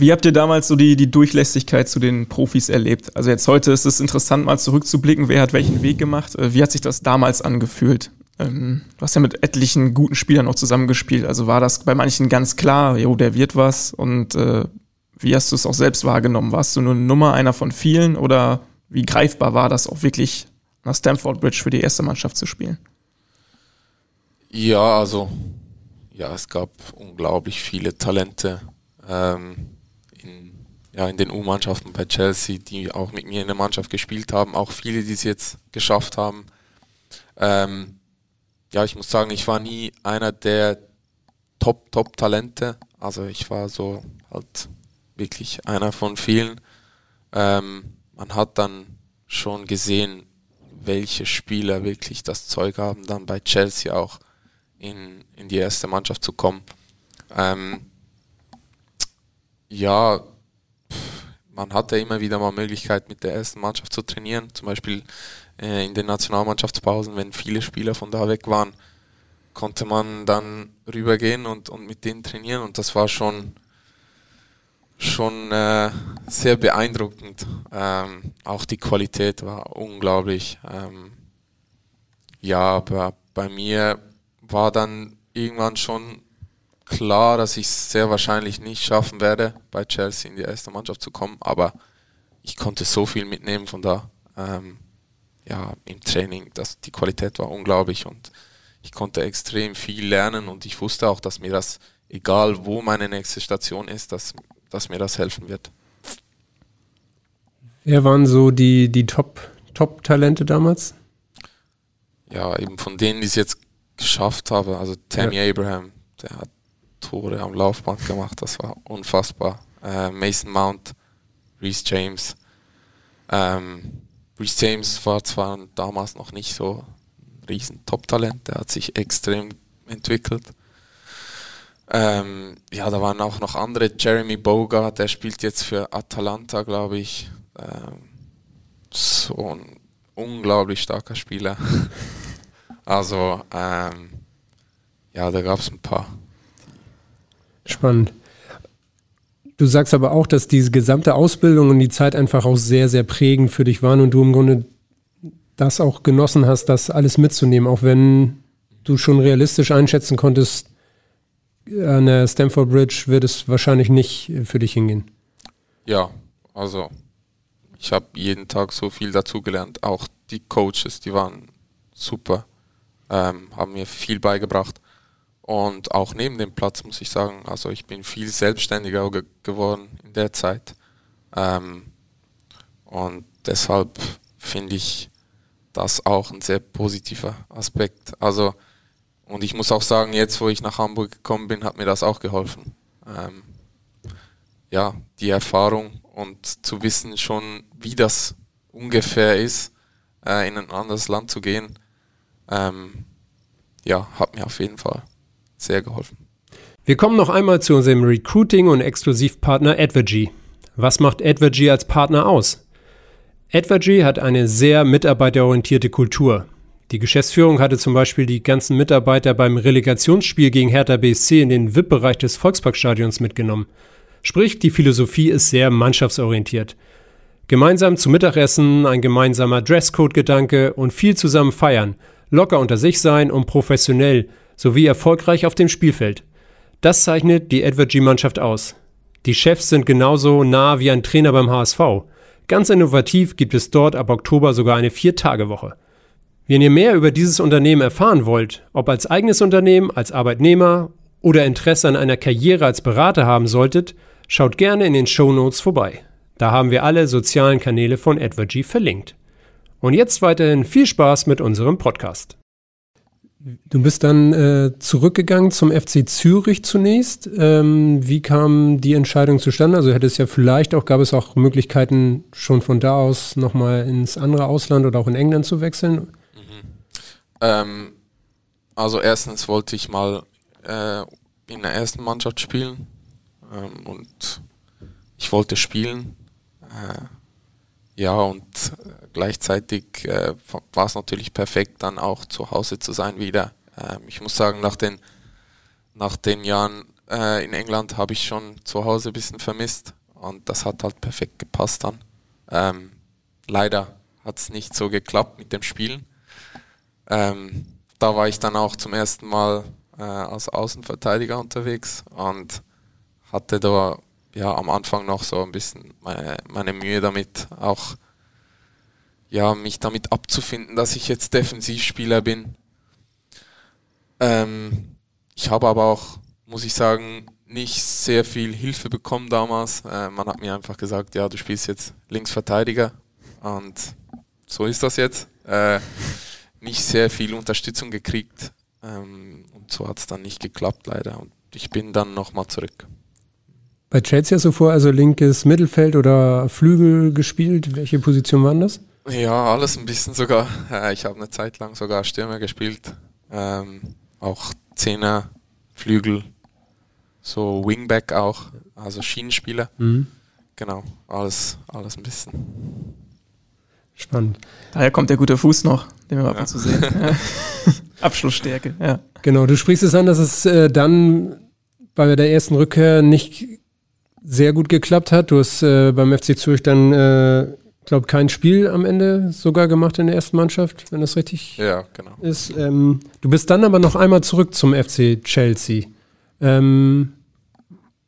Wie habt ihr damals so die, die Durchlässigkeit zu den Profis erlebt? Also jetzt heute ist es interessant, mal zurückzublicken, wer hat welchen Weg gemacht. Äh, wie hat sich das damals angefühlt? Ähm, du hast ja mit etlichen guten Spielern auch zusammengespielt. Also war das bei manchen ganz klar, jo, der wird was. Und äh, wie hast du es auch selbst wahrgenommen? Warst du nur eine Nummer, einer von vielen? Oder wie greifbar war das auch wirklich nach Stamford Bridge für die erste Mannschaft zu spielen? Ja, also ja, es gab unglaublich viele Talente ähm, ja, in den U-Mannschaften bei Chelsea, die auch mit mir in der Mannschaft gespielt haben, auch viele, die es jetzt geschafft haben. Ähm, ja, ich muss sagen, ich war nie einer der Top, Top Talente. Also ich war so halt wirklich einer von vielen. Ähm, man hat dann schon gesehen, welche Spieler wirklich das Zeug haben, dann bei Chelsea auch in, in die erste Mannschaft zu kommen. Ähm, ja, man hatte immer wieder mal Möglichkeit, mit der ersten Mannschaft zu trainieren. Zum Beispiel äh, in den Nationalmannschaftspausen, wenn viele Spieler von da weg waren, konnte man dann rübergehen und, und mit denen trainieren und das war schon schon äh, sehr beeindruckend. Ähm, auch die Qualität war unglaublich. Ähm, ja, aber bei mir war dann irgendwann schon klar, dass ich es sehr wahrscheinlich nicht schaffen werde, bei Chelsea in die erste Mannschaft zu kommen, aber ich konnte so viel mitnehmen von da. Ähm, ja, im Training, das, die Qualität war unglaublich und ich konnte extrem viel lernen und ich wusste auch, dass mir das, egal wo meine nächste Station ist, dass, dass mir das helfen wird. Wer waren so die, die Top, Top-Talente damals? Ja, eben von denen, die es jetzt geschafft haben. Also Tammy ja. Abraham, der hat Tore am Laufband gemacht, das war unfassbar. Äh, Mason Mount, Reese James, ähm, Reece James war zwar damals noch nicht so ein riesen Top-Talent, der hat sich extrem entwickelt. Ähm, ja, da waren auch noch andere. Jeremy Boga, der spielt jetzt für Atalanta, glaube ich. Ähm, so ein unglaublich starker Spieler. also, ähm, ja, da gab es ein paar. Spannend. Du sagst aber auch, dass diese gesamte Ausbildung und die Zeit einfach auch sehr, sehr prägend für dich waren und du im Grunde das auch genossen hast, das alles mitzunehmen, auch wenn du schon realistisch einschätzen konntest, an der Stamford Bridge wird es wahrscheinlich nicht für dich hingehen. Ja, also ich habe jeden Tag so viel dazugelernt. Auch die Coaches, die waren super, ähm, haben mir viel beigebracht. Und auch neben dem Platz muss ich sagen, also ich bin viel selbstständiger ge geworden in der Zeit. Ähm, und deshalb finde ich das auch ein sehr positiver Aspekt. Also und ich muss auch sagen, jetzt wo ich nach Hamburg gekommen bin, hat mir das auch geholfen. Ähm, ja, die Erfahrung und zu wissen schon, wie das ungefähr ist, äh, in ein anderes Land zu gehen, ähm, ja, hat mir auf jeden Fall sehr geholfen. Wir kommen noch einmal zu unserem Recruiting- und Exklusivpartner Advergy. Was macht Advergy als Partner aus? Advergy hat eine sehr mitarbeiterorientierte Kultur. Die Geschäftsführung hatte zum Beispiel die ganzen Mitarbeiter beim Relegationsspiel gegen Hertha BSC in den VIP-Bereich des Volksparkstadions mitgenommen. Sprich, die Philosophie ist sehr mannschaftsorientiert. Gemeinsam zu Mittagessen, ein gemeinsamer Dresscode-Gedanke und viel zusammen feiern, locker unter sich sein und professionell sowie erfolgreich auf dem Spielfeld. Das zeichnet die Edward G-Mannschaft aus. Die Chefs sind genauso nah wie ein Trainer beim HSV. Ganz innovativ gibt es dort ab Oktober sogar eine Vier-Tage-Woche. Wenn ihr mehr über dieses Unternehmen erfahren wollt, ob als eigenes Unternehmen, als Arbeitnehmer oder Interesse an einer Karriere als Berater haben solltet, schaut gerne in den Show Notes vorbei. Da haben wir alle sozialen Kanäle von Edward verlinkt. Und jetzt weiterhin viel Spaß mit unserem Podcast. Du bist dann äh, zurückgegangen zum FC Zürich zunächst. Ähm, wie kam die Entscheidung zustande? Also hätte es ja vielleicht auch, gab es auch Möglichkeiten, schon von da aus nochmal ins andere Ausland oder auch in England zu wechseln? Ähm, also erstens wollte ich mal äh, in der ersten Mannschaft spielen ähm, und ich wollte spielen. Äh, ja, und gleichzeitig äh, war es natürlich perfekt, dann auch zu Hause zu sein wieder. Ähm, ich muss sagen, nach den, nach den Jahren äh, in England habe ich schon zu Hause ein bisschen vermisst und das hat halt perfekt gepasst dann. Ähm, leider hat es nicht so geklappt mit dem Spielen. Ähm, da war ich dann auch zum ersten Mal äh, als Außenverteidiger unterwegs und hatte da ja am Anfang noch so ein bisschen meine, meine Mühe damit, auch ja, mich damit abzufinden, dass ich jetzt Defensivspieler bin. Ähm, ich habe aber auch, muss ich sagen, nicht sehr viel Hilfe bekommen damals. Äh, man hat mir einfach gesagt, ja, du spielst jetzt Linksverteidiger und so ist das jetzt. Äh, nicht sehr viel Unterstützung gekriegt ähm, und so hat es dann nicht geklappt leider und ich bin dann nochmal zurück. Bei Chelsea du vor also linkes Mittelfeld oder Flügel gespielt. Welche Position waren das? Ja, alles ein bisschen sogar. Ich habe eine Zeit lang sogar Stürmer gespielt. Ähm, auch Zehner, Flügel, so Wingback auch, also Schienenspieler. Mhm. Genau, alles, alles ein bisschen. Spannend. Daher kommt der gute Fuß noch, den wir ja. ab und zu sehen. Abschlussstärke, ja. Genau, du sprichst es an, dass es äh, dann bei der ersten Rückkehr nicht sehr gut geklappt hat. Du hast äh, beim FC Zürich dann, äh, glaube kein Spiel am Ende sogar gemacht in der ersten Mannschaft, wenn das richtig ja, genau. ist. Ähm, du bist dann aber noch einmal zurück zum FC Chelsea. Ähm,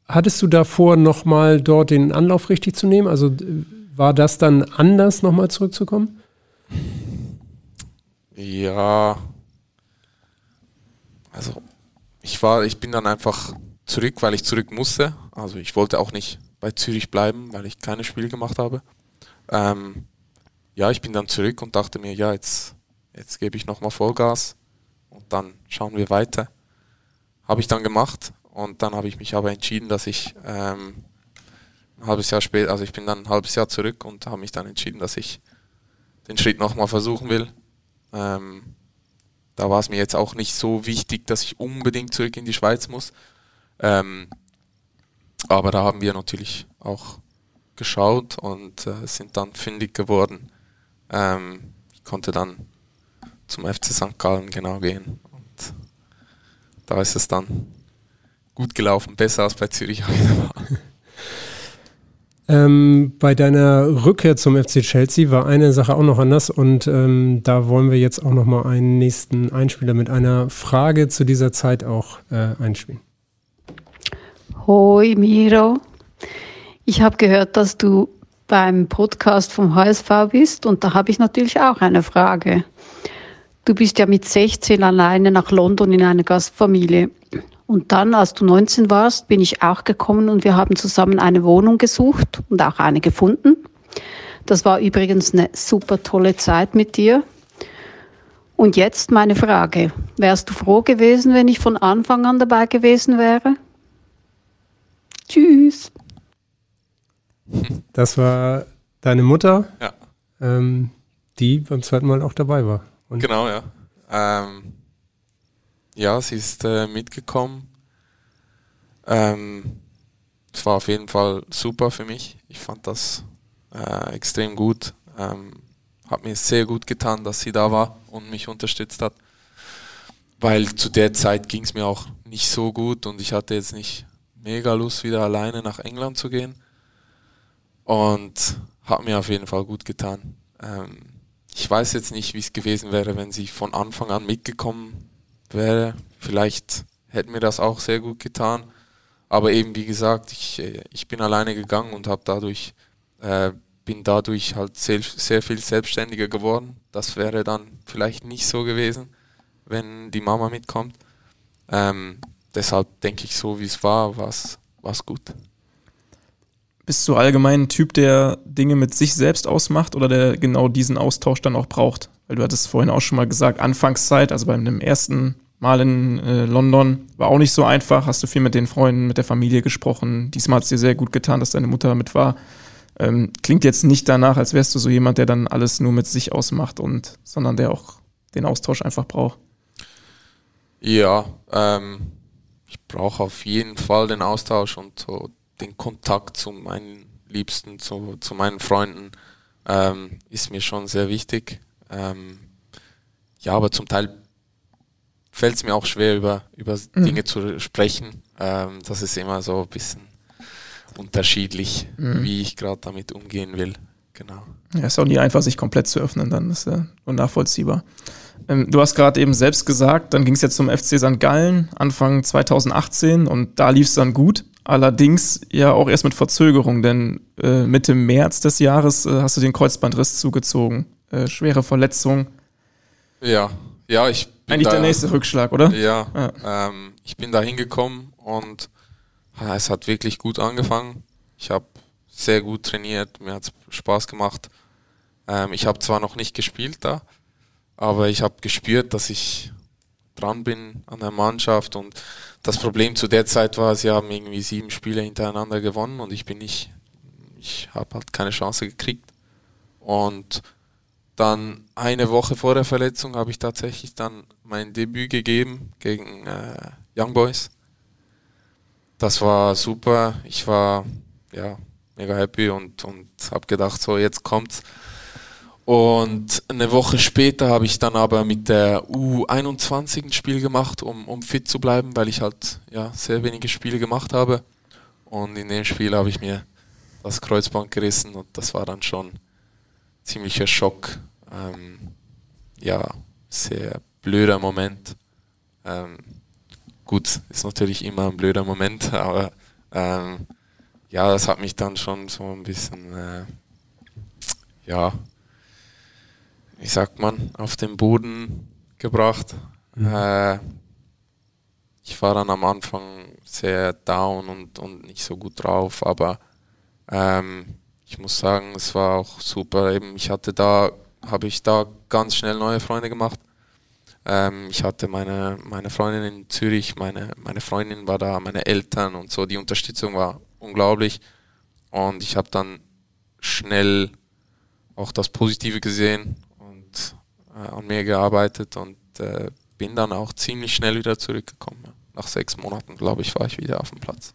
hattest du davor nochmal dort den Anlauf richtig zu nehmen? Also war das dann anders, nochmal zurückzukommen? Ja. Also, ich war, ich bin dann einfach zurück, weil ich zurück musste. Also ich wollte auch nicht bei Zürich bleiben, weil ich keine Spiele gemacht habe. Ähm, ja, ich bin dann zurück und dachte mir, ja, jetzt, jetzt gebe ich nochmal Vollgas und dann schauen wir weiter. Habe ich dann gemacht und dann habe ich mich aber entschieden, dass ich ähm, ein halbes Jahr später, also ich bin dann ein halbes Jahr zurück und habe mich dann entschieden, dass ich den Schritt nochmal versuchen will. Ähm, da war es mir jetzt auch nicht so wichtig, dass ich unbedingt zurück in die Schweiz muss. Ähm, aber da haben wir natürlich auch geschaut und äh, sind dann fündig geworden. Ähm, ich konnte dann zum FC St. Gallen genau gehen und da ist es dann gut gelaufen, besser als bei Zürich. Ähm, bei deiner Rückkehr zum FC Chelsea war eine Sache auch noch anders und ähm, da wollen wir jetzt auch noch mal einen nächsten Einspieler mit einer Frage zu dieser Zeit auch äh, einspielen. Hoi Miro, ich habe gehört, dass du beim Podcast vom HSV bist und da habe ich natürlich auch eine Frage. Du bist ja mit 16 alleine nach London in eine Gastfamilie. Und dann, als du 19 warst, bin ich auch gekommen und wir haben zusammen eine Wohnung gesucht und auch eine gefunden. Das war übrigens eine super tolle Zeit mit dir. Und jetzt meine Frage. Wärst du froh gewesen, wenn ich von Anfang an dabei gewesen wäre? Tschüss. Das war deine Mutter, Ja. ähm, die beim zweiten Mal auch dabei war. Und Genau, ja. Ähm, ja, sie ist äh, mitgekommen. Ähm, es war auf jeden Fall super für mich. Ich fand das äh, extrem gut. Ähm, hat mir sehr gut getan, dass sie da war und mich unterstützt hat. Weil zu der Zeit ging es mir auch nicht so gut und ich hatte jetzt nicht mega Lust, wieder alleine nach England zu gehen. Und hat mir auf jeden Fall gut getan. Ähm, ich weiß jetzt nicht, wie es gewesen wäre, wenn sie von Anfang an mitgekommen wäre. Vielleicht hätte mir das auch sehr gut getan. Aber eben wie gesagt, ich, äh, ich bin alleine gegangen und habe dadurch äh, bin dadurch halt sehr, sehr viel selbstständiger geworden. Das wäre dann vielleicht nicht so gewesen, wenn die Mama mitkommt. Ähm, deshalb denke ich, so wie es war, war es gut. Bist du allgemein ein Typ, der Dinge mit sich selbst ausmacht oder der genau diesen Austausch dann auch braucht? Weil du hattest vorhin auch schon mal gesagt, Anfangszeit, also bei dem ersten Mal in äh, London, war auch nicht so einfach. Hast du viel mit den Freunden, mit der Familie gesprochen. Diesmal hat es dir sehr gut getan, dass deine Mutter mit war. Ähm, klingt jetzt nicht danach, als wärst du so jemand, der dann alles nur mit sich ausmacht und, sondern der auch den Austausch einfach braucht. Ja, ähm, brauche auf jeden Fall den Austausch und so den Kontakt zu meinen Liebsten, zu, zu meinen Freunden ähm, ist mir schon sehr wichtig. Ähm, ja, aber zum Teil fällt es mir auch schwer, über, über Mhm. Dinge zu sprechen. Ähm, das ist immer so ein bisschen unterschiedlich, Mhm. wie ich gerade damit umgehen will. Genau. Ja, ist auch nie einfach, sich komplett zu öffnen, dann ist ja unnachvollziehbar. Ähm, du hast gerade eben selbst gesagt, dann ging es jetzt zum FC St. Gallen Anfang 2018 und da lief es dann gut. Allerdings ja auch erst mit Verzögerung, denn äh, Mitte März des Jahres äh, hast du den Kreuzbandriss zugezogen. Äh, schwere Verletzung. Ja, ja, ich bin Eigentlich da, der nächste Rückschlag, oder? Ja, Ja. Ähm, ich bin da hingekommen und ja, es hat wirklich gut angefangen. Ich habe sehr gut trainiert, mir hat es Spaß gemacht. Ähm, ich habe zwar noch nicht gespielt da, aber ich habe gespürt, dass ich dran bin an der Mannschaft und das Problem zu der Zeit war, sie haben irgendwie sieben Spiele hintereinander gewonnen und ich bin nicht, ich habe halt keine Chance gekriegt. Und dann eine Woche vor der Verletzung habe ich tatsächlich dann mein Debüt gegeben gegen äh, Young Boys. Das war super. Ich war ja mega happy und, und habe gedacht, so jetzt kommt's. Und eine Woche später habe ich dann aber mit der U21 ein Spiel gemacht, um, um fit zu bleiben, weil ich halt ja sehr wenige Spiele gemacht habe. Und in dem Spiel habe ich mir das Kreuzband gerissen und das war dann schon ziemlicher Schock. Ähm, ja, sehr blöder Moment. Ähm, gut, ist natürlich immer ein blöder Moment, aber ähm, ja, das hat mich dann schon so ein bisschen, äh, ja, wie sagt man, auf den Boden gebracht. Äh, ich war dann am Anfang sehr down und, und nicht so gut drauf, aber ähm, ich muss sagen, es war auch super. Eben, ich hatte da, habe ich da ganz schnell neue Freunde gemacht. Ähm, ich hatte meine, meine Freundin in Zürich, meine, meine Freundin war da, meine Eltern und so. Die Unterstützung war unglaublich. Und ich habe dann schnell auch das Positive gesehen äh, an mir gearbeitet und äh, bin dann auch ziemlich schnell wieder zurückgekommen. Ja. nach sechs Monaten, glaube ich, war ich wieder auf dem Platz.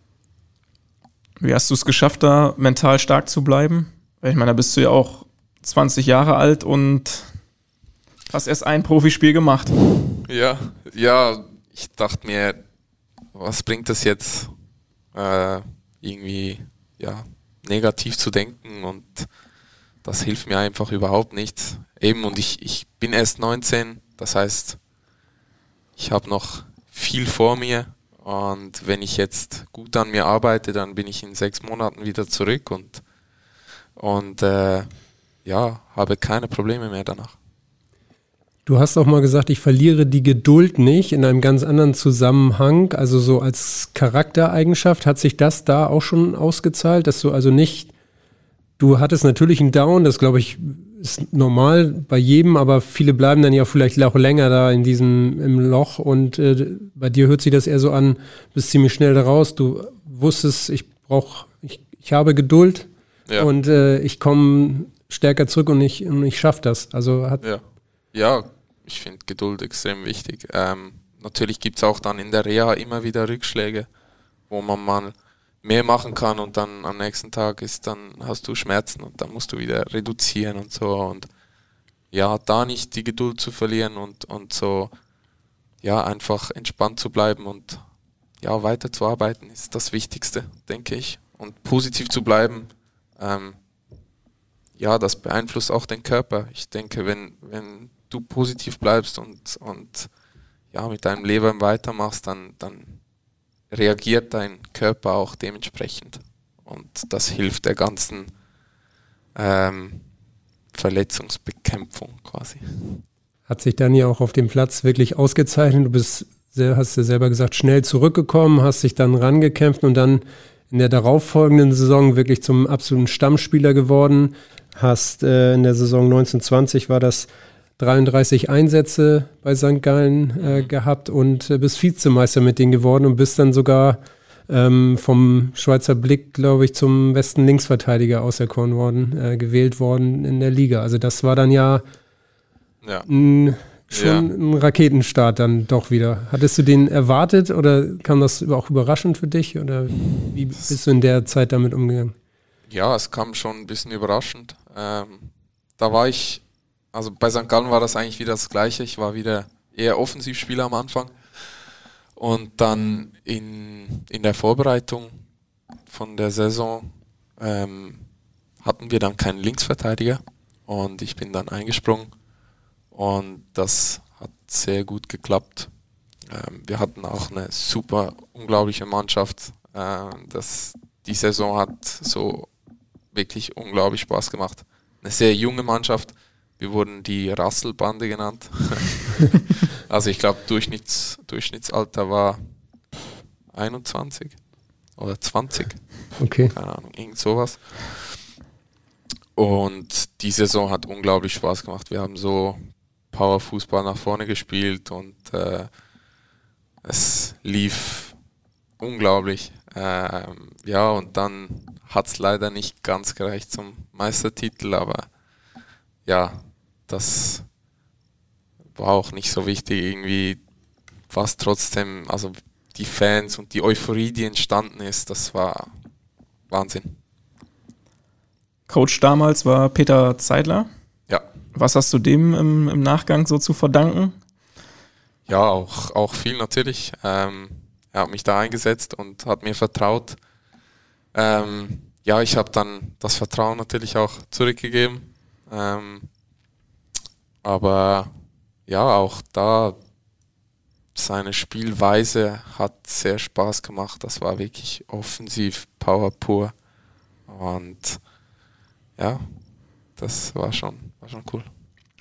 Wie hast du es geschafft, da mental stark zu bleiben? Ich meine, da bist du ja auch 20 Jahre alt und hast erst ein Profispiel gemacht. Ja, ja, ich dachte mir, was bringt es jetzt, äh, irgendwie ja, negativ zu denken und das hilft mir einfach überhaupt nicht. Eben, und ich, ich bin erst 19, das heißt, ich habe noch viel vor mir und wenn ich jetzt gut an mir arbeite, dann bin ich in sechs Monaten wieder zurück und, und äh, ja, habe keine Probleme mehr danach. Du hast auch mal gesagt, ich verliere die Geduld nicht in einem ganz anderen Zusammenhang, also so als Charaktereigenschaft. Hat sich das da auch schon ausgezahlt, dass du also nicht, du hattest natürlich einen Down, das glaube ich ist normal bei jedem, aber viele bleiben dann ja vielleicht auch länger da in diesem im Loch und äh, bei dir hört sich das eher so an, bist ziemlich schnell da raus. Du wusstest, ich brauche, ich, ich habe Geduld ja. und äh, ich komme stärker zurück und ich, und ich schaffe das. Also hat ja. ja, ich finde Geduld extrem wichtig. Ähm, natürlich gibt es auch dann in der Reha immer wieder Rückschläge, wo man mal mehr machen kann und dann am nächsten Tag ist dann hast du Schmerzen und dann musst du wieder reduzieren und so und ja, da nicht die Geduld zu verlieren und, und so ja, einfach entspannt zu bleiben und ja, weiterzuarbeiten ist das Wichtigste, denke ich. Und positiv zu bleiben, ähm, ja, das beeinflusst auch den Körper. Ich denke, wenn, wenn du positiv bleibst und, und ja, mit deinem Leben weitermachst, dann, dann reagiert dein Körper auch dementsprechend. Und das hilft der ganzen ähm, Verletzungsbekämpfung quasi. Hat sich dann ja auch auf dem Platz wirklich ausgezeichnet. Du bist, hast ja selber gesagt, schnell zurückgekommen, hast dich dann rangekämpft und dann in der darauffolgenden Saison wirklich zum absoluten Stammspieler geworden. Hast äh, in der Saison 1920 war das 33 Einsätze bei St. Gallen äh, mhm. gehabt und äh, bist Vizemeister mit denen geworden und bist dann sogar ähm, vom Schweizer Blick, glaube ich, zum besten Linksverteidiger auserkoren worden, äh, gewählt worden in der Liga. Also das war dann ja, ja. Ein, schon ja. ein Raketenstart dann doch wieder. Hattest du den erwartet oder kam das auch überraschend für dich oder wie bist du in der Zeit damit umgegangen? Ja, es kam schon ein bisschen überraschend. Ähm, da war ich also bei St. Gallen war das eigentlich wieder das Gleiche. Ich war wieder eher Offensivspieler am Anfang. Und dann in, in der Vorbereitung von der Saison ähm, hatten wir dann keinen Linksverteidiger und ich bin dann eingesprungen und das hat sehr gut geklappt. Ähm, wir hatten auch eine super, unglaubliche Mannschaft. Äh, das, die Saison hat so wirklich unglaublich Spaß gemacht. Eine sehr junge Mannschaft wir wurden die Rasselbande genannt. also ich glaube, Durchschnitts, Durchschnittsalter war 21 oder 20. Okay. Keine Ahnung, irgend sowas. Und die Saison hat unglaublich Spaß gemacht. Wir haben so Powerfußball nach vorne gespielt und äh, es lief unglaublich. Ähm, ja, und dann hat es leider nicht ganz gereicht zum Meistertitel, aber ja, das war auch nicht so wichtig irgendwie, was trotzdem, also die Fans und die Euphorie, die entstanden ist, das war Wahnsinn. Coach damals war Peter Zeidler. Ja. Was hast du dem im, im Nachgang so zu verdanken? Ja, auch, auch viel natürlich. Ähm, er hat mich da eingesetzt und hat mir vertraut. Ähm, ja, ich habe dann das Vertrauen natürlich auch zurückgegeben. Ähm, aber ja, auch da seine Spielweise hat sehr Spaß gemacht. Das war wirklich offensiv, Power pur. Und ja, das war schon, war schon cool.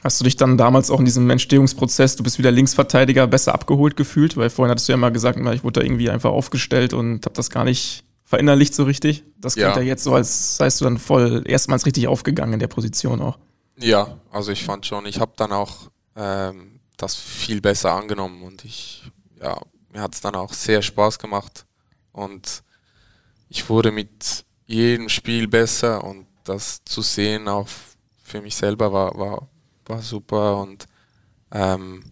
Hast du dich dann damals auch in diesem Entstehungsprozess, du bist wieder Linksverteidiger, besser abgeholt gefühlt? Weil vorhin hattest du ja immer gesagt, ich wurde da irgendwie einfach aufgestellt und habe das gar nicht verinnerlicht so richtig. Das klingt ja. ja jetzt so, als seist du dann voll erstmals richtig aufgegangen in der Position auch. Ja, also ich fand schon, ich habe dann auch ähm, das viel besser angenommen und ich, ja, mir hat es dann auch sehr Spaß gemacht und ich wurde mit jedem Spiel besser und das zu sehen auch für mich selber war, war, war super und ähm,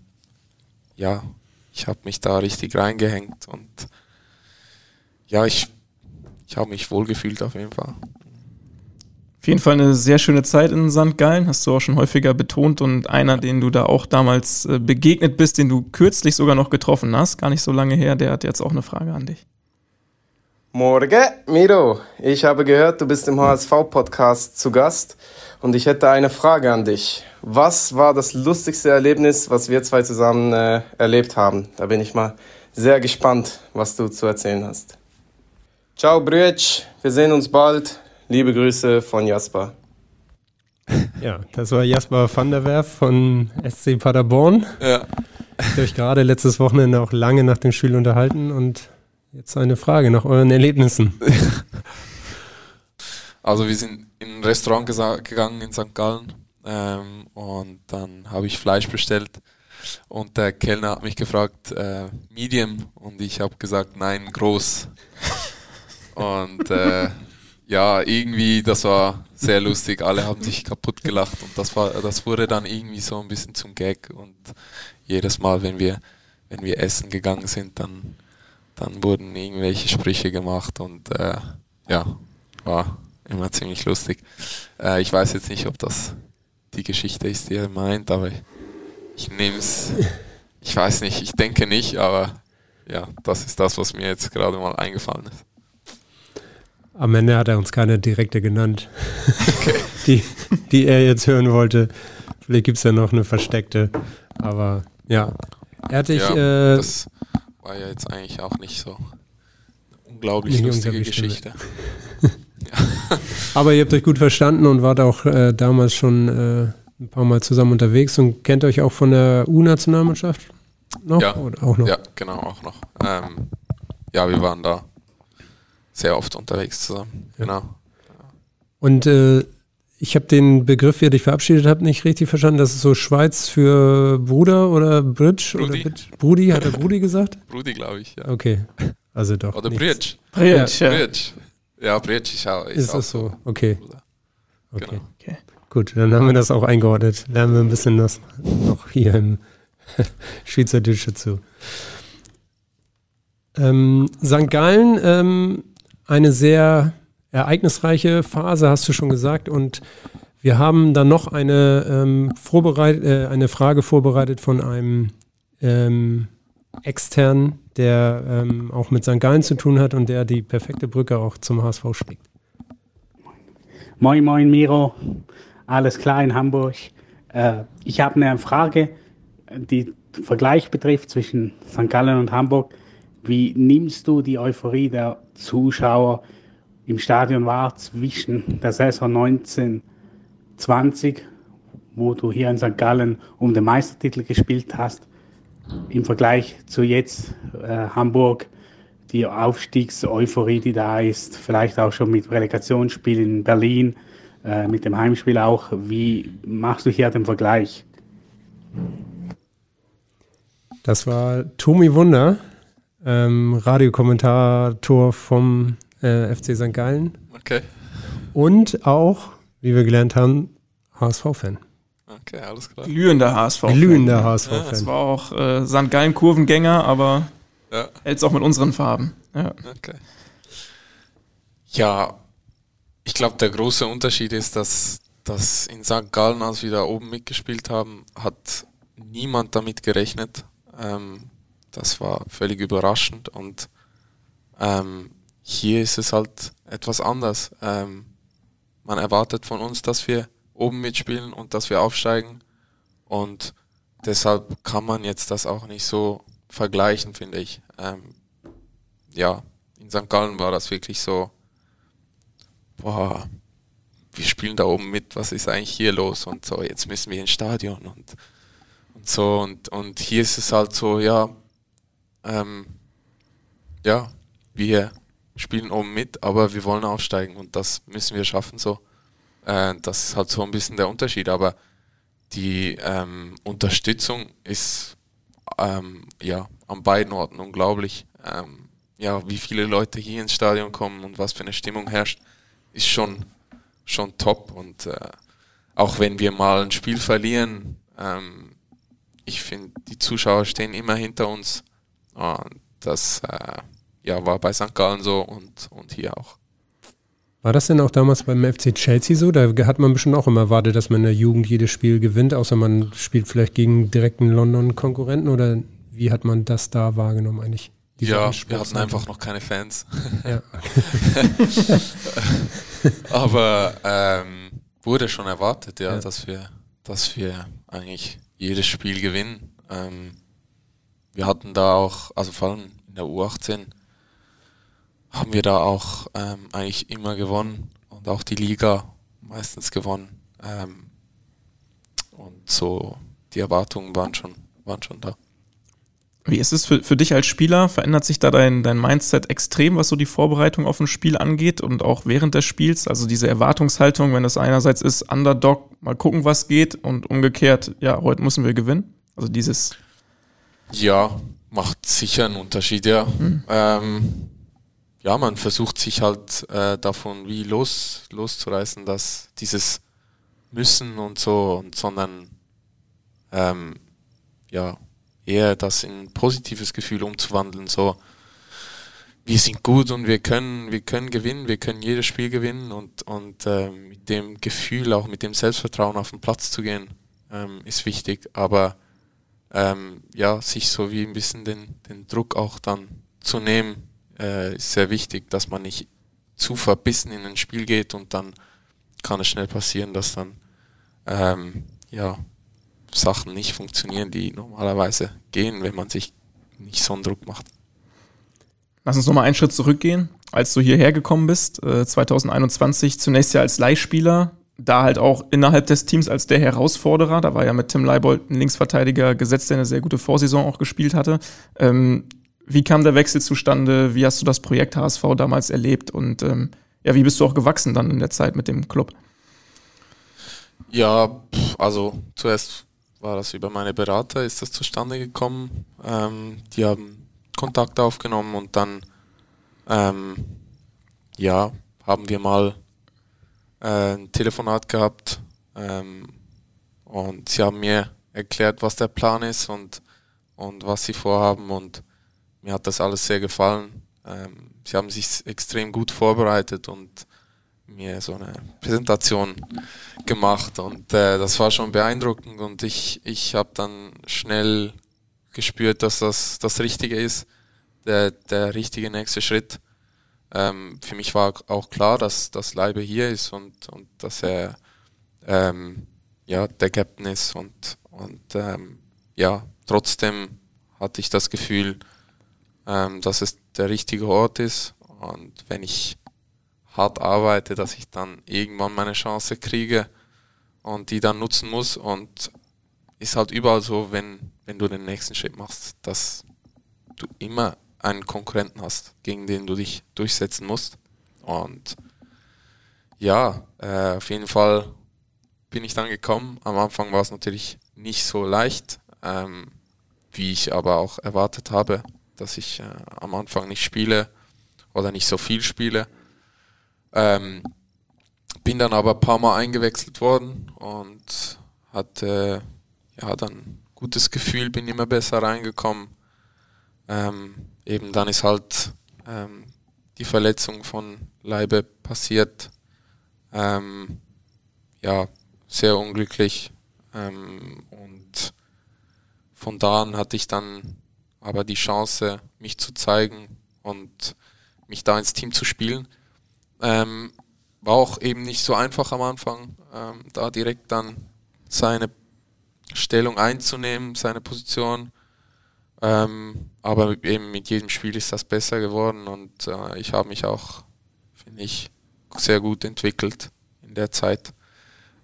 ja, ich habe mich da richtig reingehängt und ja, ich, ich habe mich wohlgefühlt auf jeden Fall. Auf jeden Fall eine sehr schöne Zeit in St. Gallen, hast du auch schon häufiger betont und einer, den du da auch damals äh, begegnet bist, den du kürzlich sogar noch getroffen hast, gar nicht so lange her, der hat jetzt auch eine Frage an dich. Morgen, Miro. Ich habe gehört, du bist im HSV-Podcast zu Gast und ich hätte eine Frage an dich. Was war das lustigste Erlebnis, was wir zwei zusammen äh, erlebt haben? Da bin ich mal sehr gespannt, was du zu erzählen hast. Ciao, Brütsch. Wir sehen uns bald. Liebe Grüße von Jasper. Ja, das war Jasper van der Werf von SC Paderborn. Ja. Habt ihr euch gerade letztes Wochenende auch lange nach dem Spiel unterhalten und jetzt eine Frage nach euren Erlebnissen. Also wir sind in ein Restaurant gegangen in St. Gallen ähm, und dann habe ich Fleisch bestellt und der Kellner hat mich gefragt, äh, Medium und ich habe gesagt, nein, groß. und äh, ja, irgendwie, das war sehr lustig. Alle haben sich kaputt gelacht und das war, das wurde dann irgendwie so ein bisschen zum Gag und jedes Mal, wenn wir, wenn wir essen gegangen sind, dann, dann wurden irgendwelche Sprüche gemacht und äh, ja, war immer ziemlich lustig. Äh, ich weiß jetzt nicht, ob das die Geschichte ist, die er meint, aber ich, ich nehme es, ich weiß nicht, ich denke nicht, aber ja, das ist das, was mir jetzt gerade mal eingefallen ist. Am Ende hat er uns keine direkte genannt, okay. die, die er jetzt hören wollte. Vielleicht gibt es ja noch eine versteckte. Aber ja, er hatte ich. Ja, äh, das war ja jetzt eigentlich auch nicht so eine unglaublich lustige Geschichte. ja. Aber ihr habt euch gut verstanden und wart auch äh, damals schon äh, ein paar Mal zusammen unterwegs und kennt euch auch von der U-Nationalmannschaft noch? Ja, Oder auch noch? ja, genau, auch noch. Ähm, ja, wir waren da sehr oft unterwegs zusammen. Genau. Und äh, ich habe den Begriff, wie ihr dich verabschiedet habt, nicht richtig verstanden. Das ist so Schweiz für Bruder oder Bridge? Brudi. Oder Brudi, hat er Brudi gesagt? Brudi, glaube ich, ja. Okay, also doch. Oder Bridge. Bridge, ja. Bridge. Ja, Bridge ist auch, ist, ist auch so. Okay. Okay. Genau. okay. Gut, dann haben wir das auch eingeordnet. Lernen wir ein bisschen das noch hier im Schweizerdeutsch dazu. Ähm, St. Gallen, ähm, eine sehr ereignisreiche Phase, hast du schon gesagt. Und wir haben dann noch eine, ähm, vorbereit, äh, eine Frage vorbereitet von einem ähm, externen, der ähm, auch mit St. Gallen zu tun hat und der die perfekte Brücke auch zum HSV schlägt. Moin, moin, Miro. Alles klar in Hamburg. Äh, ich habe eine Frage, die Vergleich betrifft zwischen St. Gallen und Hamburg. Wie nimmst du die Euphorie der Zuschauer im Stadion wahr zwischen der Saison 1920, wo du hier in St. Gallen um den Meistertitel gespielt hast, im Vergleich zu jetzt äh, Hamburg, die Aufstiegseuphorie, die da ist, vielleicht auch schon mit Relegationsspiel in Berlin, äh, mit dem Heimspiel auch. Wie machst du hier den Vergleich? Das war Tomi Wunder, ähm, Radiokommentator vom äh, FC St. Gallen. Okay. Und auch, wie wir gelernt haben, HSV-Fan. Okay, alles klar. Glühender HSV-Fan. Glühender HSV-Fan. Ja, das war auch äh, St. Gallen-Kurvengänger, aber ja. hält es auch mit unseren Farben. Ja. Okay. Ja, ich glaube, der große Unterschied ist, dass, dass in St. Gallen, als wir da oben mitgespielt haben, hat niemand damit gerechnet. Ähm, das war völlig überraschend und ähm, hier ist es halt etwas anders. Ähm, man erwartet von uns, dass wir oben mitspielen und dass wir aufsteigen und deshalb kann man jetzt das auch nicht so vergleichen, finde ich. Ähm, ja, in St. Gallen war das wirklich so, boah, wir spielen da oben mit, was ist eigentlich hier los und so, jetzt müssen wir ins Stadion und, und so und, und hier ist es halt so, ja, ähm, ja, wir spielen oben mit, aber wir wollen aufsteigen und das müssen wir schaffen so. Äh, das ist halt so ein bisschen der Unterschied, aber die ähm, Unterstützung ist ähm, ja an beiden Orten unglaublich. Ähm, ja, wie viele Leute hier ins Stadion kommen und was für eine Stimmung herrscht, ist schon schon top und äh, auch wenn wir mal ein Spiel verlieren, ähm, ich finde, die Zuschauer stehen immer hinter uns. Und das äh, ja, war bei St. Gallen so und, und hier auch. War das denn auch damals beim FC Chelsea so? Da hat man bestimmt auch immer erwartet, dass man in der Jugend jedes Spiel gewinnt, außer man spielt vielleicht gegen direkten London-Konkurrenten oder wie hat man das da wahrgenommen eigentlich? Ja, wir hatten einfach noch keine Fans. Ja. Aber ähm, wurde schon erwartet, ja, ja, dass wir, dass wir eigentlich jedes Spiel gewinnen. Ähm, wir hatten da auch, also vor allem in der U18, haben wir da auch ähm, eigentlich immer gewonnen und auch die Liga meistens gewonnen. Ähm, und so die Erwartungen waren schon, waren schon da. Wie ist es für, für dich als Spieler? Verändert sich da dein, dein Mindset extrem, was so die Vorbereitung auf ein Spiel angeht und auch während des Spiels? Also diese Erwartungshaltung, wenn das einerseits ist, Underdog, mal gucken, was geht und umgekehrt, ja, heute müssen wir gewinnen. Also dieses. Ja, macht sicher einen Unterschied, ja. Mhm. Ähm, ja, man versucht sich halt äh, davon wie los, loszureißen, dass dieses Müssen und so, und, sondern ähm, ja, eher das in positives Gefühl umzuwandeln, so wir sind gut und wir können, wir können gewinnen, wir können jedes Spiel gewinnen und, und äh, mit dem Gefühl, auch mit dem Selbstvertrauen auf den Platz zu gehen, ähm, ist wichtig. Aber ähm, ja, sich so wie ein bisschen den, den Druck auch dann zu nehmen, äh, ist sehr wichtig, dass man nicht zu verbissen in ein Spiel geht und dann kann es schnell passieren, dass dann ähm, ja, Sachen nicht funktionieren, die normalerweise gehen, wenn man sich nicht so einen Druck macht. Lass uns nochmal einen Schritt zurückgehen. Als du hierher gekommen bist, äh, 2021, zunächst ja als Leihspieler, da halt auch innerhalb des Teams als der Herausforderer. Da war ja mit Tim Leibold ein Linksverteidiger gesetzt, der eine sehr gute Vorsaison auch gespielt hatte. Ähm, wie kam der Wechsel zustande? Wie hast du das Projekt HSV damals erlebt? Und ähm, ja, wie bist du auch gewachsen dann in der Zeit mit dem Club? Ja, also zuerst war das über meine Berater, ist das zustande gekommen. Ähm, die haben Kontakt aufgenommen und dann ähm, ja, haben wir mal ein Telefonat gehabt ähm, und sie haben mir erklärt, was der Plan ist und, und was sie vorhaben und mir hat das alles sehr gefallen. Ähm, sie haben sich extrem gut vorbereitet und mir so eine Präsentation gemacht und äh, das war schon beeindruckend und ich, ich habe dann schnell gespürt, dass das das Richtige ist, der, der richtige nächste Schritt. Ähm, für mich war auch klar, dass das Leibe hier ist und, und dass er ähm, ja, der Captain ist und, und ähm, ja, trotzdem hatte ich das Gefühl, ähm, dass es der richtige Ort ist und wenn ich hart arbeite, dass ich dann irgendwann meine Chance kriege und die dann nutzen muss und ist halt überall so, wenn, wenn du den nächsten Schritt machst, dass du immer einen Konkurrenten hast, gegen den du dich durchsetzen musst. Und ja, äh, auf jeden Fall bin ich dann gekommen. Am Anfang war es natürlich nicht so leicht, ähm, wie ich aber auch erwartet habe dass ich äh, am Anfang nicht spiele oder nicht so viel spiele. Ähm, bin dann aber ein paar Mal eingewechselt worden und hatte ja dann gutes Gefühl, bin immer besser reingekommen. Ähm, eben dann ist halt ähm, die Verletzung von Leibe passiert. Ähm, ja, sehr unglücklich. Ähm, und von da an hatte ich dann aber die Chance, mich zu zeigen und mich da ins Team zu spielen, ähm, war auch eben nicht so einfach am Anfang, ähm, da direkt dann seine Stellung einzunehmen, seine Position. Ähm, aber eben mit jedem Spiel ist das besser geworden und äh, ich habe mich auch, finde ich, sehr gut entwickelt in der Zeit.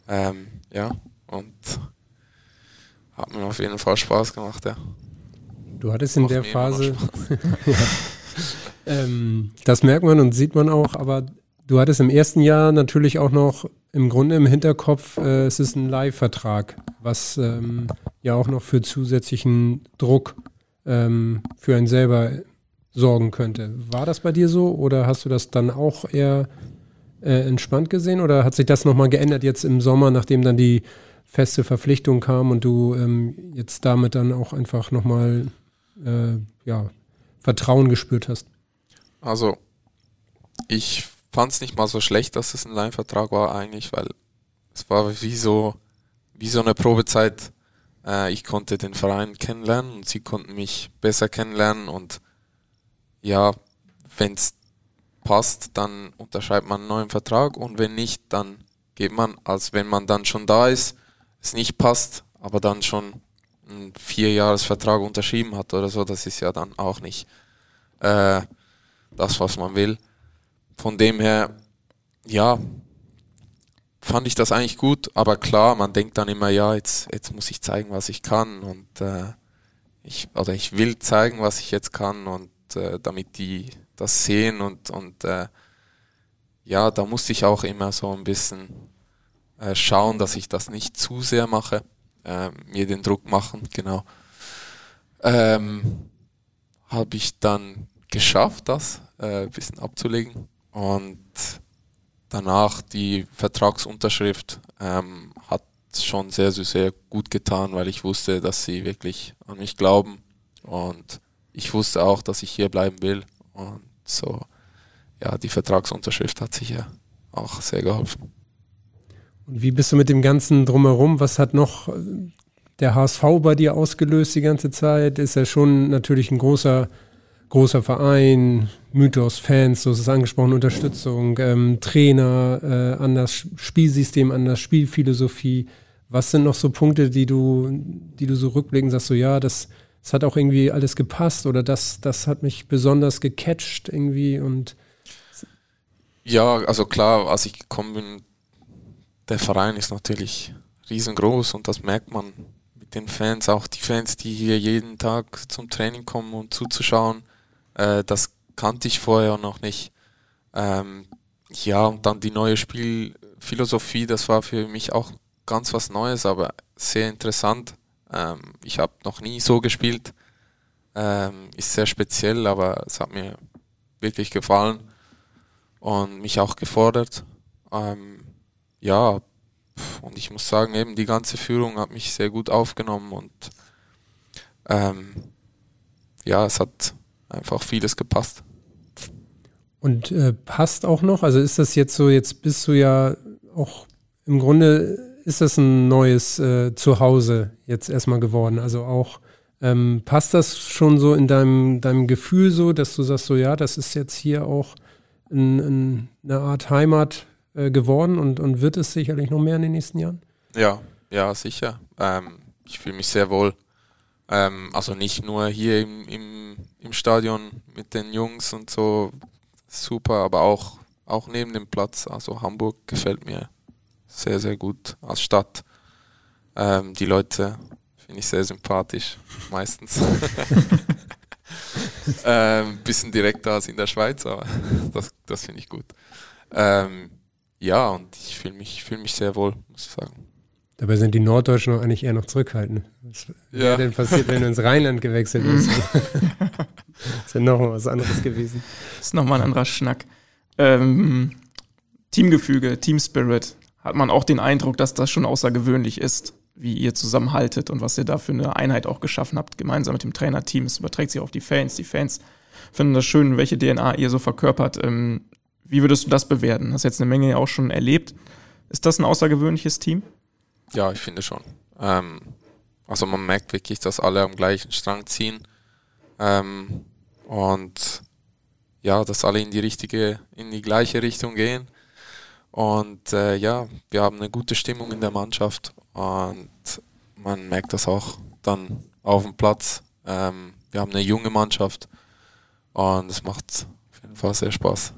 Ähm, ja, und hat mir auf jeden Fall Spaß gemacht, ja. Du hattest in der Phase, ja, ähm, das merkt man und sieht man auch, aber du hattest im ersten Jahr natürlich auch noch im Grunde im Hinterkopf, äh, es ist ein Live-Vertrag, was ähm, ja auch noch für zusätzlichen Druck ähm, für einen selber sorgen könnte. War das bei dir so oder hast du das dann auch eher äh, entspannt gesehen oder hat sich das nochmal geändert jetzt im Sommer, nachdem dann die feste Verpflichtung kam und du ähm, jetzt damit dann auch einfach nochmal äh, ja, Vertrauen gespürt hast? Also, ich fand es nicht mal so schlecht, dass es ein Leihvertrag war eigentlich, weil es war wie so, wie so eine Probezeit. Äh, ich konnte den Verein kennenlernen und sie konnten mich besser kennenlernen und ja, wenn es passt, dann unterschreibt man einen neuen Vertrag und wenn nicht, dann geht man, als wenn man dann schon da ist, es nicht passt, aber dann schon einen Vierjahresvertrag unterschrieben hat oder so, das ist ja dann auch nicht äh, das, was man will. Von dem her, ja, fand ich das eigentlich gut, aber klar, man denkt dann immer, ja, jetzt, jetzt muss ich zeigen, was ich kann und äh, ich, oder ich will zeigen, was ich jetzt kann und äh, damit die das sehen und, und äh, ja, da musste ich auch immer so ein bisschen äh, schauen, dass ich das nicht zu sehr mache, äh, mir den Druck machen, genau. Ähm, Habe ich dann geschafft, das äh, ein bisschen abzulegen und danach die Vertragsunterschrift ähm, hat schon sehr, sehr, sehr gut getan, weil ich wusste, dass sie wirklich an mich glauben und ich wusste auch, dass ich hier bleiben will und so, ja, die Vertragsunterschrift hat sicher auch sehr geholfen. Und wie bist du mit dem Ganzen drumherum? Was hat noch äh, der HSV bei dir ausgelöst die ganze Zeit? Ist ja schon natürlich ein großer, großer Verein, Mythos, Fans, so ist es angesprochen, Unterstützung, ähm, Trainer, äh, an das Spielsystem, an das Spielphilosophie. Was sind noch so Punkte, die du, die du so rückblickend sagst, so ja, das, das hat auch irgendwie alles gepasst oder das, das hat mich besonders gecatcht irgendwie und ja, also klar, als ich gekommen bin, der Verein ist natürlich riesengroß und das merkt man mit den Fans, auch die Fans, die hier jeden Tag zum Training kommen und zuzuschauen, äh, das kannte ich vorher noch nicht. Ähm, ja, und dann die neue Spielphilosophie, das war für mich auch ganz was Neues, aber sehr interessant. Ähm, ich habe noch nie so gespielt. Ähm, ist sehr speziell, aber es hat mir wirklich gefallen und mich auch gefordert. Ähm, ja, und ich muss sagen, eben die ganze Führung hat mich sehr gut aufgenommen und ähm, ja, es hat einfach vieles gepasst. Und äh, passt auch noch? Also ist das jetzt so, jetzt bist du ja auch im Grunde ist das ein neues äh, Zuhause jetzt erstmal geworden. Also auch ähm, passt das schon so in deinem, deinem Gefühl so, dass du sagst, so ja, das ist jetzt hier auch ein, ein, eine Art Heimat äh, geworden und, und wird es sicherlich noch mehr in den nächsten Jahren? Ja, ja, sicher. Ähm, ich fühle mich sehr wohl. Ähm, also nicht nur hier im, im, im Stadion mit den Jungs und so, super, aber auch, auch neben dem Platz. Also Hamburg gefällt mir sehr, sehr gut als Stadt. Ähm, die Leute finde ich sehr sympathisch, meistens. ähm, bisschen direkter als in der Schweiz, aber das, das finde ich gut. Ähm, ja, und ich fühle mich, fühl mich sehr wohl, muss ich sagen. Dabei sind die Norddeutschen eigentlich eher noch zurückhaltend. Was ja. wäre denn passiert, wenn du ins Rheinland gewechselt bist? das ist ja nochmal was anderes gewesen. Das ist nochmal ein anderer Schnack. Ähm, Teamgefüge, Team Spirit. Hat man auch den Eindruck, dass das schon außergewöhnlich ist, wie ihr zusammenhaltet und was ihr da für eine Einheit auch geschaffen habt, gemeinsam mit dem Trainerteam. Es überträgt sich auf die Fans. Die Fans finden das schön, welche DNA ihr so verkörpert. Ähm, wie würdest du das bewerten? Hast jetzt eine Menge auch schon erlebt. Ist das ein außergewöhnliches Team? Ja, ich finde schon. Ähm, also man merkt wirklich, dass alle am gleichen Strang ziehen. Ähm, und ja, dass alle in die richtige, in die gleiche Richtung gehen. Und äh, ja, wir haben eine gute Stimmung in der Mannschaft und man merkt das auch dann auf dem Platz. Ähm, wir haben eine junge Mannschaft und es macht auf jeden Fall sehr Spaß.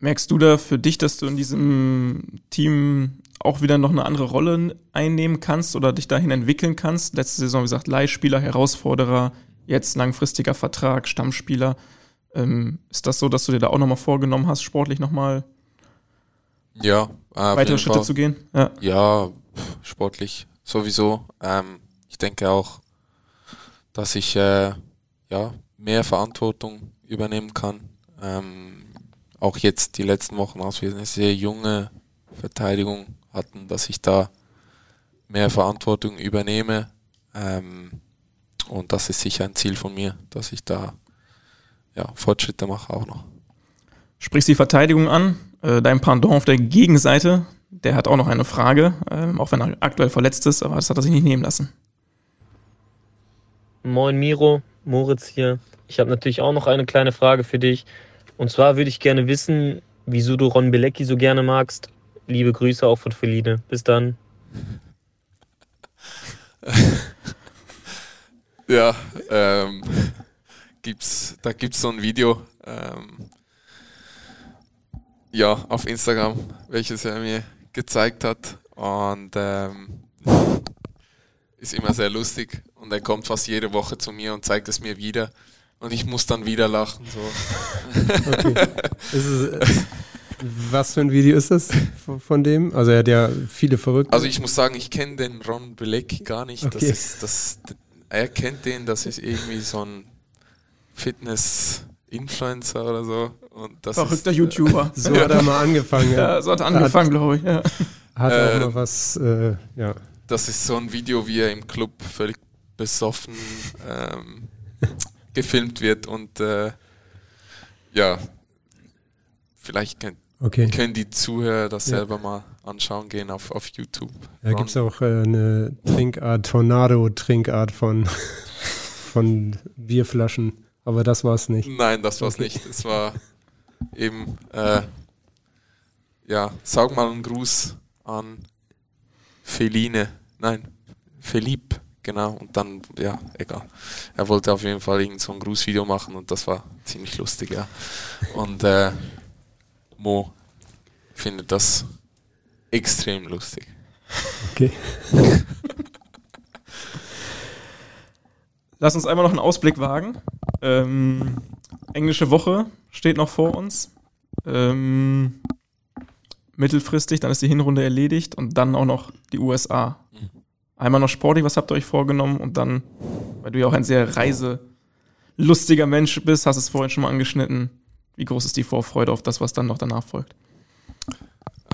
Merkst du da für dich, dass du in diesem Team auch wieder noch eine andere Rolle einnehmen kannst oder dich dahin entwickeln kannst? Letzte Saison, wie gesagt, Leihspieler, Herausforderer, jetzt langfristiger Vertrag, Stammspieler. Ähm, ist das so, dass du dir da auch nochmal vorgenommen hast, sportlich nochmal ja, weitere Schritte Fall. zu gehen? Ja, ja sportlich sowieso. Ähm, ich denke auch, dass ich äh, ja, mehr Verantwortung übernehmen kann. Ähm, auch jetzt die letzten Wochen, als wir eine sehr junge Verteidigung hatten, dass ich da mehr Verantwortung übernehme. Ähm, und das ist sicher ein Ziel von mir, dass ich da ja, Fortschritte mache auch noch. Sprichst die Verteidigung an. Äh, dein Pendant auf der Gegenseite, der hat auch noch eine Frage, äh, auch wenn er aktuell verletzt ist, aber das hat er sich nicht nehmen lassen. Moin Miro, Moritz hier. Ich habe natürlich auch noch eine kleine Frage für dich. Und zwar würde ich gerne wissen, wieso du Ron Bilecki so gerne magst. Liebe Grüße auch von Feline. Bis dann. ja, ähm, gibt's, da gibt es so ein Video, ähm, ja, auf Instagram, welches er mir gezeigt hat. Und ähm, ist immer sehr lustig. Und er kommt fast jede Woche zu mir und zeigt es mir wieder. Und ich muss dann wieder lachen. So. Okay. Es, äh, was für ein Video ist das von dem? Also er hat ja viele Verrückte. Also ich muss sagen, ich kenne den Ron Bilecki gar nicht. Okay. Das ist, das, er kennt den, das ist irgendwie so ein Fitness-Influencer oder so. Und das Verrückter ist, YouTuber. So hat er mal angefangen. Ja, ja so hat er angefangen, glaube ich. Ja. Hat äh, auch mal was, äh, ja. Das ist so ein Video, wie er im Club völlig besoffen ähm, gefilmt wird und äh, ja, vielleicht kennt, okay. können die Zuhörer das ja. selber mal anschauen gehen auf, auf YouTube. Da gibt es auch äh, eine Trinkart, Tornado-Trinkart von, von Bierflaschen, aber das war es nicht. Nein, das war es okay. nicht. Es war eben, äh, ja, sag mal einen Gruß an Feline, nein, Philippe genau. Und dann, ja, egal. Er wollte auf jeden Fall irgend so ein Grußvideo machen und das war ziemlich lustig, ja. Und äh, Mo findet das extrem lustig. Okay. Lass uns einmal noch einen Ausblick wagen. Ähm, englische Woche steht noch vor uns. Ähm, mittelfristig, dann ist die Hinrunde erledigt und dann auch noch die USA. Mhm. Einmal noch sportlich, was habt ihr euch vorgenommen? Und dann, weil du ja auch ein sehr reiselustiger Mensch bist, hast es vorhin schon mal angeschnitten. Wie groß ist die Vorfreude auf das, was dann noch danach folgt?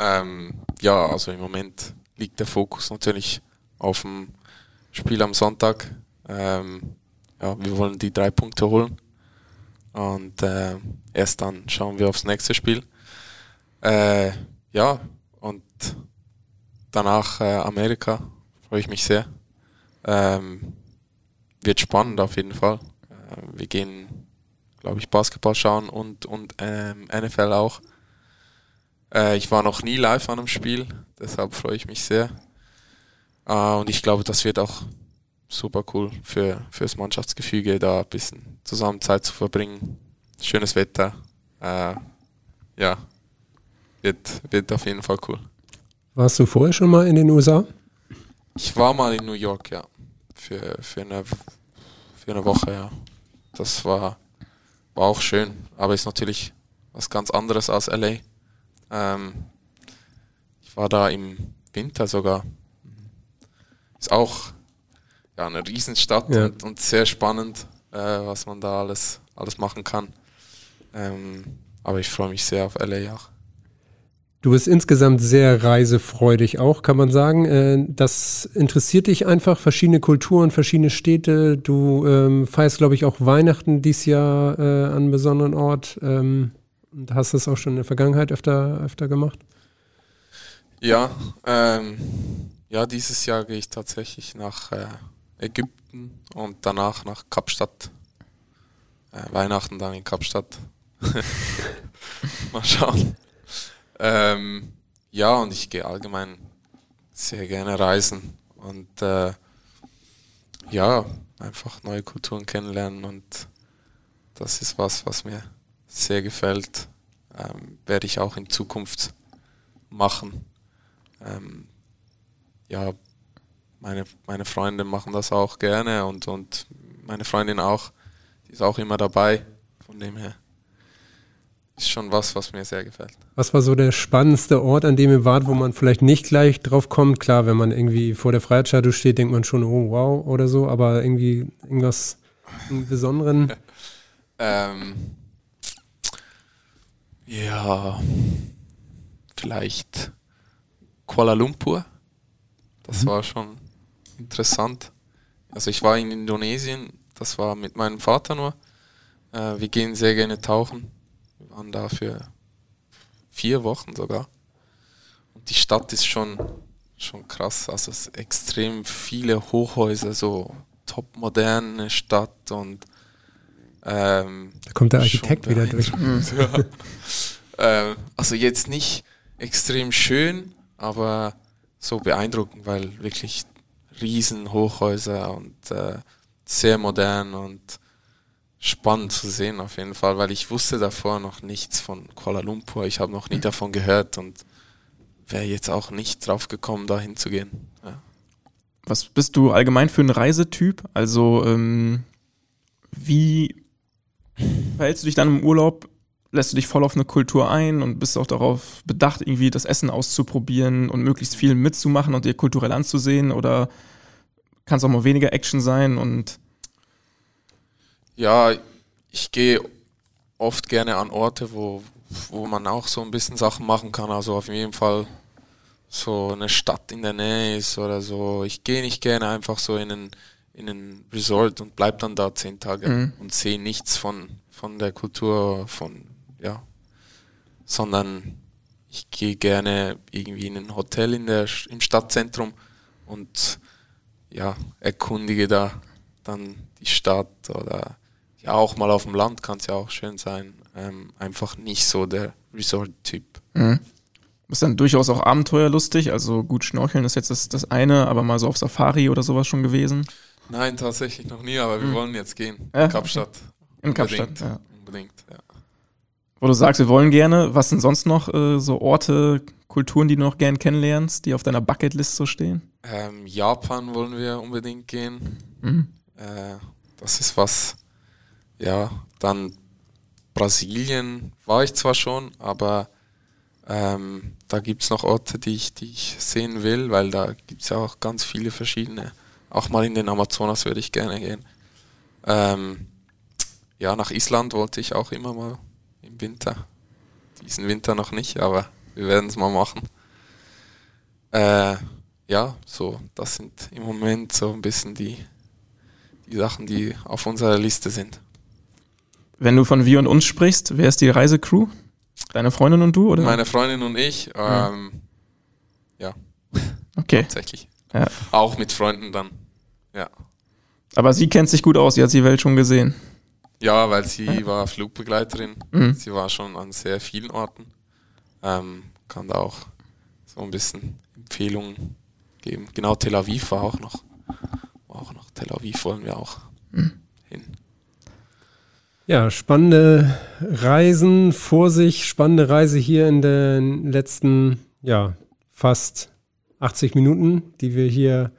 Ähm, ja, also im Moment liegt der Fokus natürlich auf dem Spiel am Sonntag. Ähm, ja, wir wollen die drei Punkte holen. Und äh, erst dann schauen wir aufs nächste Spiel. Äh, ja, und danach äh, Amerika freue ich mich sehr. Ähm, wird spannend auf jeden Fall. Äh, wir gehen, glaube ich, Basketball schauen und, und ähm, NFL auch. Äh, ich war noch nie live an einem Spiel, deshalb freue ich mich sehr. Äh, und ich glaube, das wird auch super cool für fürs Mannschaftsgefüge, da ein bisschen zusammen Zeit zu verbringen. Schönes Wetter. Äh, ja, wird, wird auf jeden Fall cool. Warst du vorher schon mal in den USA? Ich war mal in New York, ja. Für, für, eine, für eine Woche, ja. Das war, war auch schön, aber ist natürlich was ganz anderes als LA. Ähm, ich war da im Winter sogar. Ist auch ja, eine Riesenstadt ja. und, und, sehr spannend, äh, was man da alles, alles machen kann. Ähm, aber ich freue mich sehr auf LA auch. Du bist insgesamt sehr reisefreudig auch, kann man sagen. Äh, das interessiert dich einfach, verschiedene Kulturen, verschiedene Städte. Du ähm, feierst, glaube ich, auch Weihnachten dieses Jahr äh, an einem besonderen Ort ähm, und hast das auch schon in der Vergangenheit öfter, öfter gemacht. Ja, ähm, ja, dieses Jahr gehe ich tatsächlich nach äh, Ägypten und danach nach Kapstadt. Äh, Weihnachten dann in Kapstadt. Mal schauen. Ähm, ja, und ich gehe allgemein sehr gerne reisen und äh, ja, einfach neue Kulturen kennenlernen und das ist was, was mir sehr gefällt. Ähm, werde ich auch in Zukunft machen. Ähm, ja, meine, meine Freunde machen das auch gerne und, und meine Freundin auch. Die ist auch immer dabei. Von dem her ist schon was, was mir sehr gefällt. Was war so der spannendste Ort, an dem ihr wart, wo man vielleicht nicht gleich drauf kommt? Klar, wenn man irgendwie vor der Freiheitsstatue steht, denkt man schon, oh wow oder so, aber irgendwie irgendwas einen besonderen. ähm, ja, vielleicht Kuala Lumpur. Das mhm. war schon interessant. Also ich war in Indonesien, das war mit meinem Vater nur. Äh, wir gehen sehr gerne tauchen. Waren da für vier Wochen sogar. Und die Stadt ist schon, schon krass. Also es extrem viele Hochhäuser, so top moderne Stadt und ähm, da kommt der Architekt wieder durch. ja. ähm, also jetzt nicht extrem schön, aber so beeindruckend, weil wirklich riesen Hochhäuser und äh, sehr modern und spannend zu sehen auf jeden Fall, weil ich wusste davor noch nichts von Kuala Lumpur. Ich habe noch nie davon gehört und wäre jetzt auch nicht drauf gekommen, da hinzugehen. Ja. Was bist du allgemein für ein Reisetyp? Also ähm, wie verhältst du dich dann im Urlaub? Lässt du dich voll auf eine Kultur ein und bist auch darauf bedacht, irgendwie das Essen auszuprobieren und möglichst viel mitzumachen und dir kulturell anzusehen? Oder kann es auch mal weniger Action sein und ja, ich gehe oft gerne an Orte, wo, wo man auch so ein bisschen Sachen machen kann. Also auf jeden Fall so eine Stadt in der Nähe ist oder so. Ich gehe nicht gerne einfach so in ein, in ein Resort und bleib dann da zehn Tage mhm. und sehe nichts von, von der Kultur, von, ja, sondern ich gehe gerne irgendwie in ein Hotel in der, im Stadtzentrum und ja, erkundige da dann die Stadt oder ja, auch mal auf dem Land kann es ja auch schön sein. Ähm, einfach nicht so der Resort-Typ. Mhm. Ist dann durchaus auch abenteuerlustig. Also gut, Schnorcheln ist jetzt das, das eine, aber mal so auf Safari oder sowas schon gewesen? Nein, tatsächlich noch nie, aber wir mhm. wollen jetzt gehen. Ja, in Kapstadt. In Kapstadt, ja. Unbedingt, ja. Wo du sagst, wir wollen gerne, was sind sonst noch äh, so Orte, Kulturen, die du noch gern kennenlernst, die auf deiner Bucketlist so stehen? Ähm, Japan wollen wir unbedingt gehen. Mhm. Äh, das ist was, ja, dann Brasilien war ich zwar schon, aber ähm, da gibt es noch Orte, die ich, die ich sehen will, weil da gibt es ja auch ganz viele verschiedene. Auch mal in den Amazonas würde ich gerne gehen. Ähm, ja, nach Island wollte ich auch immer mal im Winter. Diesen Winter noch nicht, aber wir werden es mal machen. Äh, ja, so, das sind im Moment so ein bisschen die, die Sachen, die auf unserer Liste sind. Wenn du von wir und uns sprichst, wer ist die Reisecrew? Deine Freundin und du, oder? Meine Freundin und ich, ähm, ja. Okay. Tatsächlich. Ja. Auch mit Freunden dann, ja. Aber sie kennt sich gut aus, sie hat die Welt schon gesehen. Ja, weil sie ja. war Flugbegleiterin. Mhm. Sie war schon an sehr vielen Orten. Ähm, kann da auch so ein bisschen Empfehlungen geben. Genau, Tel Aviv war auch noch. War auch noch Tel Aviv wollen wir auch mhm. hin. Ja, spannende Reisen vor sich, spannende Reise hier in den letzten, ja, fast 80 Minuten, die wir hier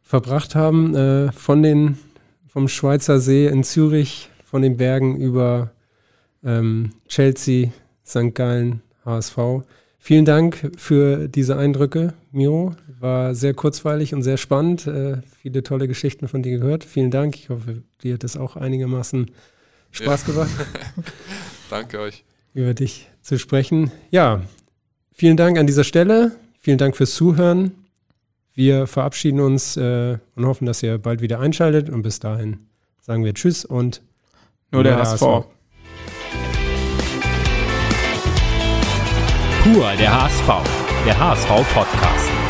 verbracht haben, äh, von den, vom Schweizer See in Zürich, von den Bergen über ähm, Chelsea, St. Gallen, HSV. Vielen Dank für diese Eindrücke, Miro. War sehr kurzweilig und sehr spannend. Äh, viele tolle Geschichten von dir gehört. Vielen Dank. Ich hoffe, dir hat es auch einigermaßen Spaß ja. gemacht. Danke euch. Über dich zu sprechen. Ja, vielen Dank an dieser Stelle. Vielen Dank fürs Zuhören. Wir verabschieden uns äh, und hoffen, dass ihr bald wieder einschaltet. Und bis dahin sagen wir Tschüss und nur der. HSV. Pur der HSV, der HSV Podcast.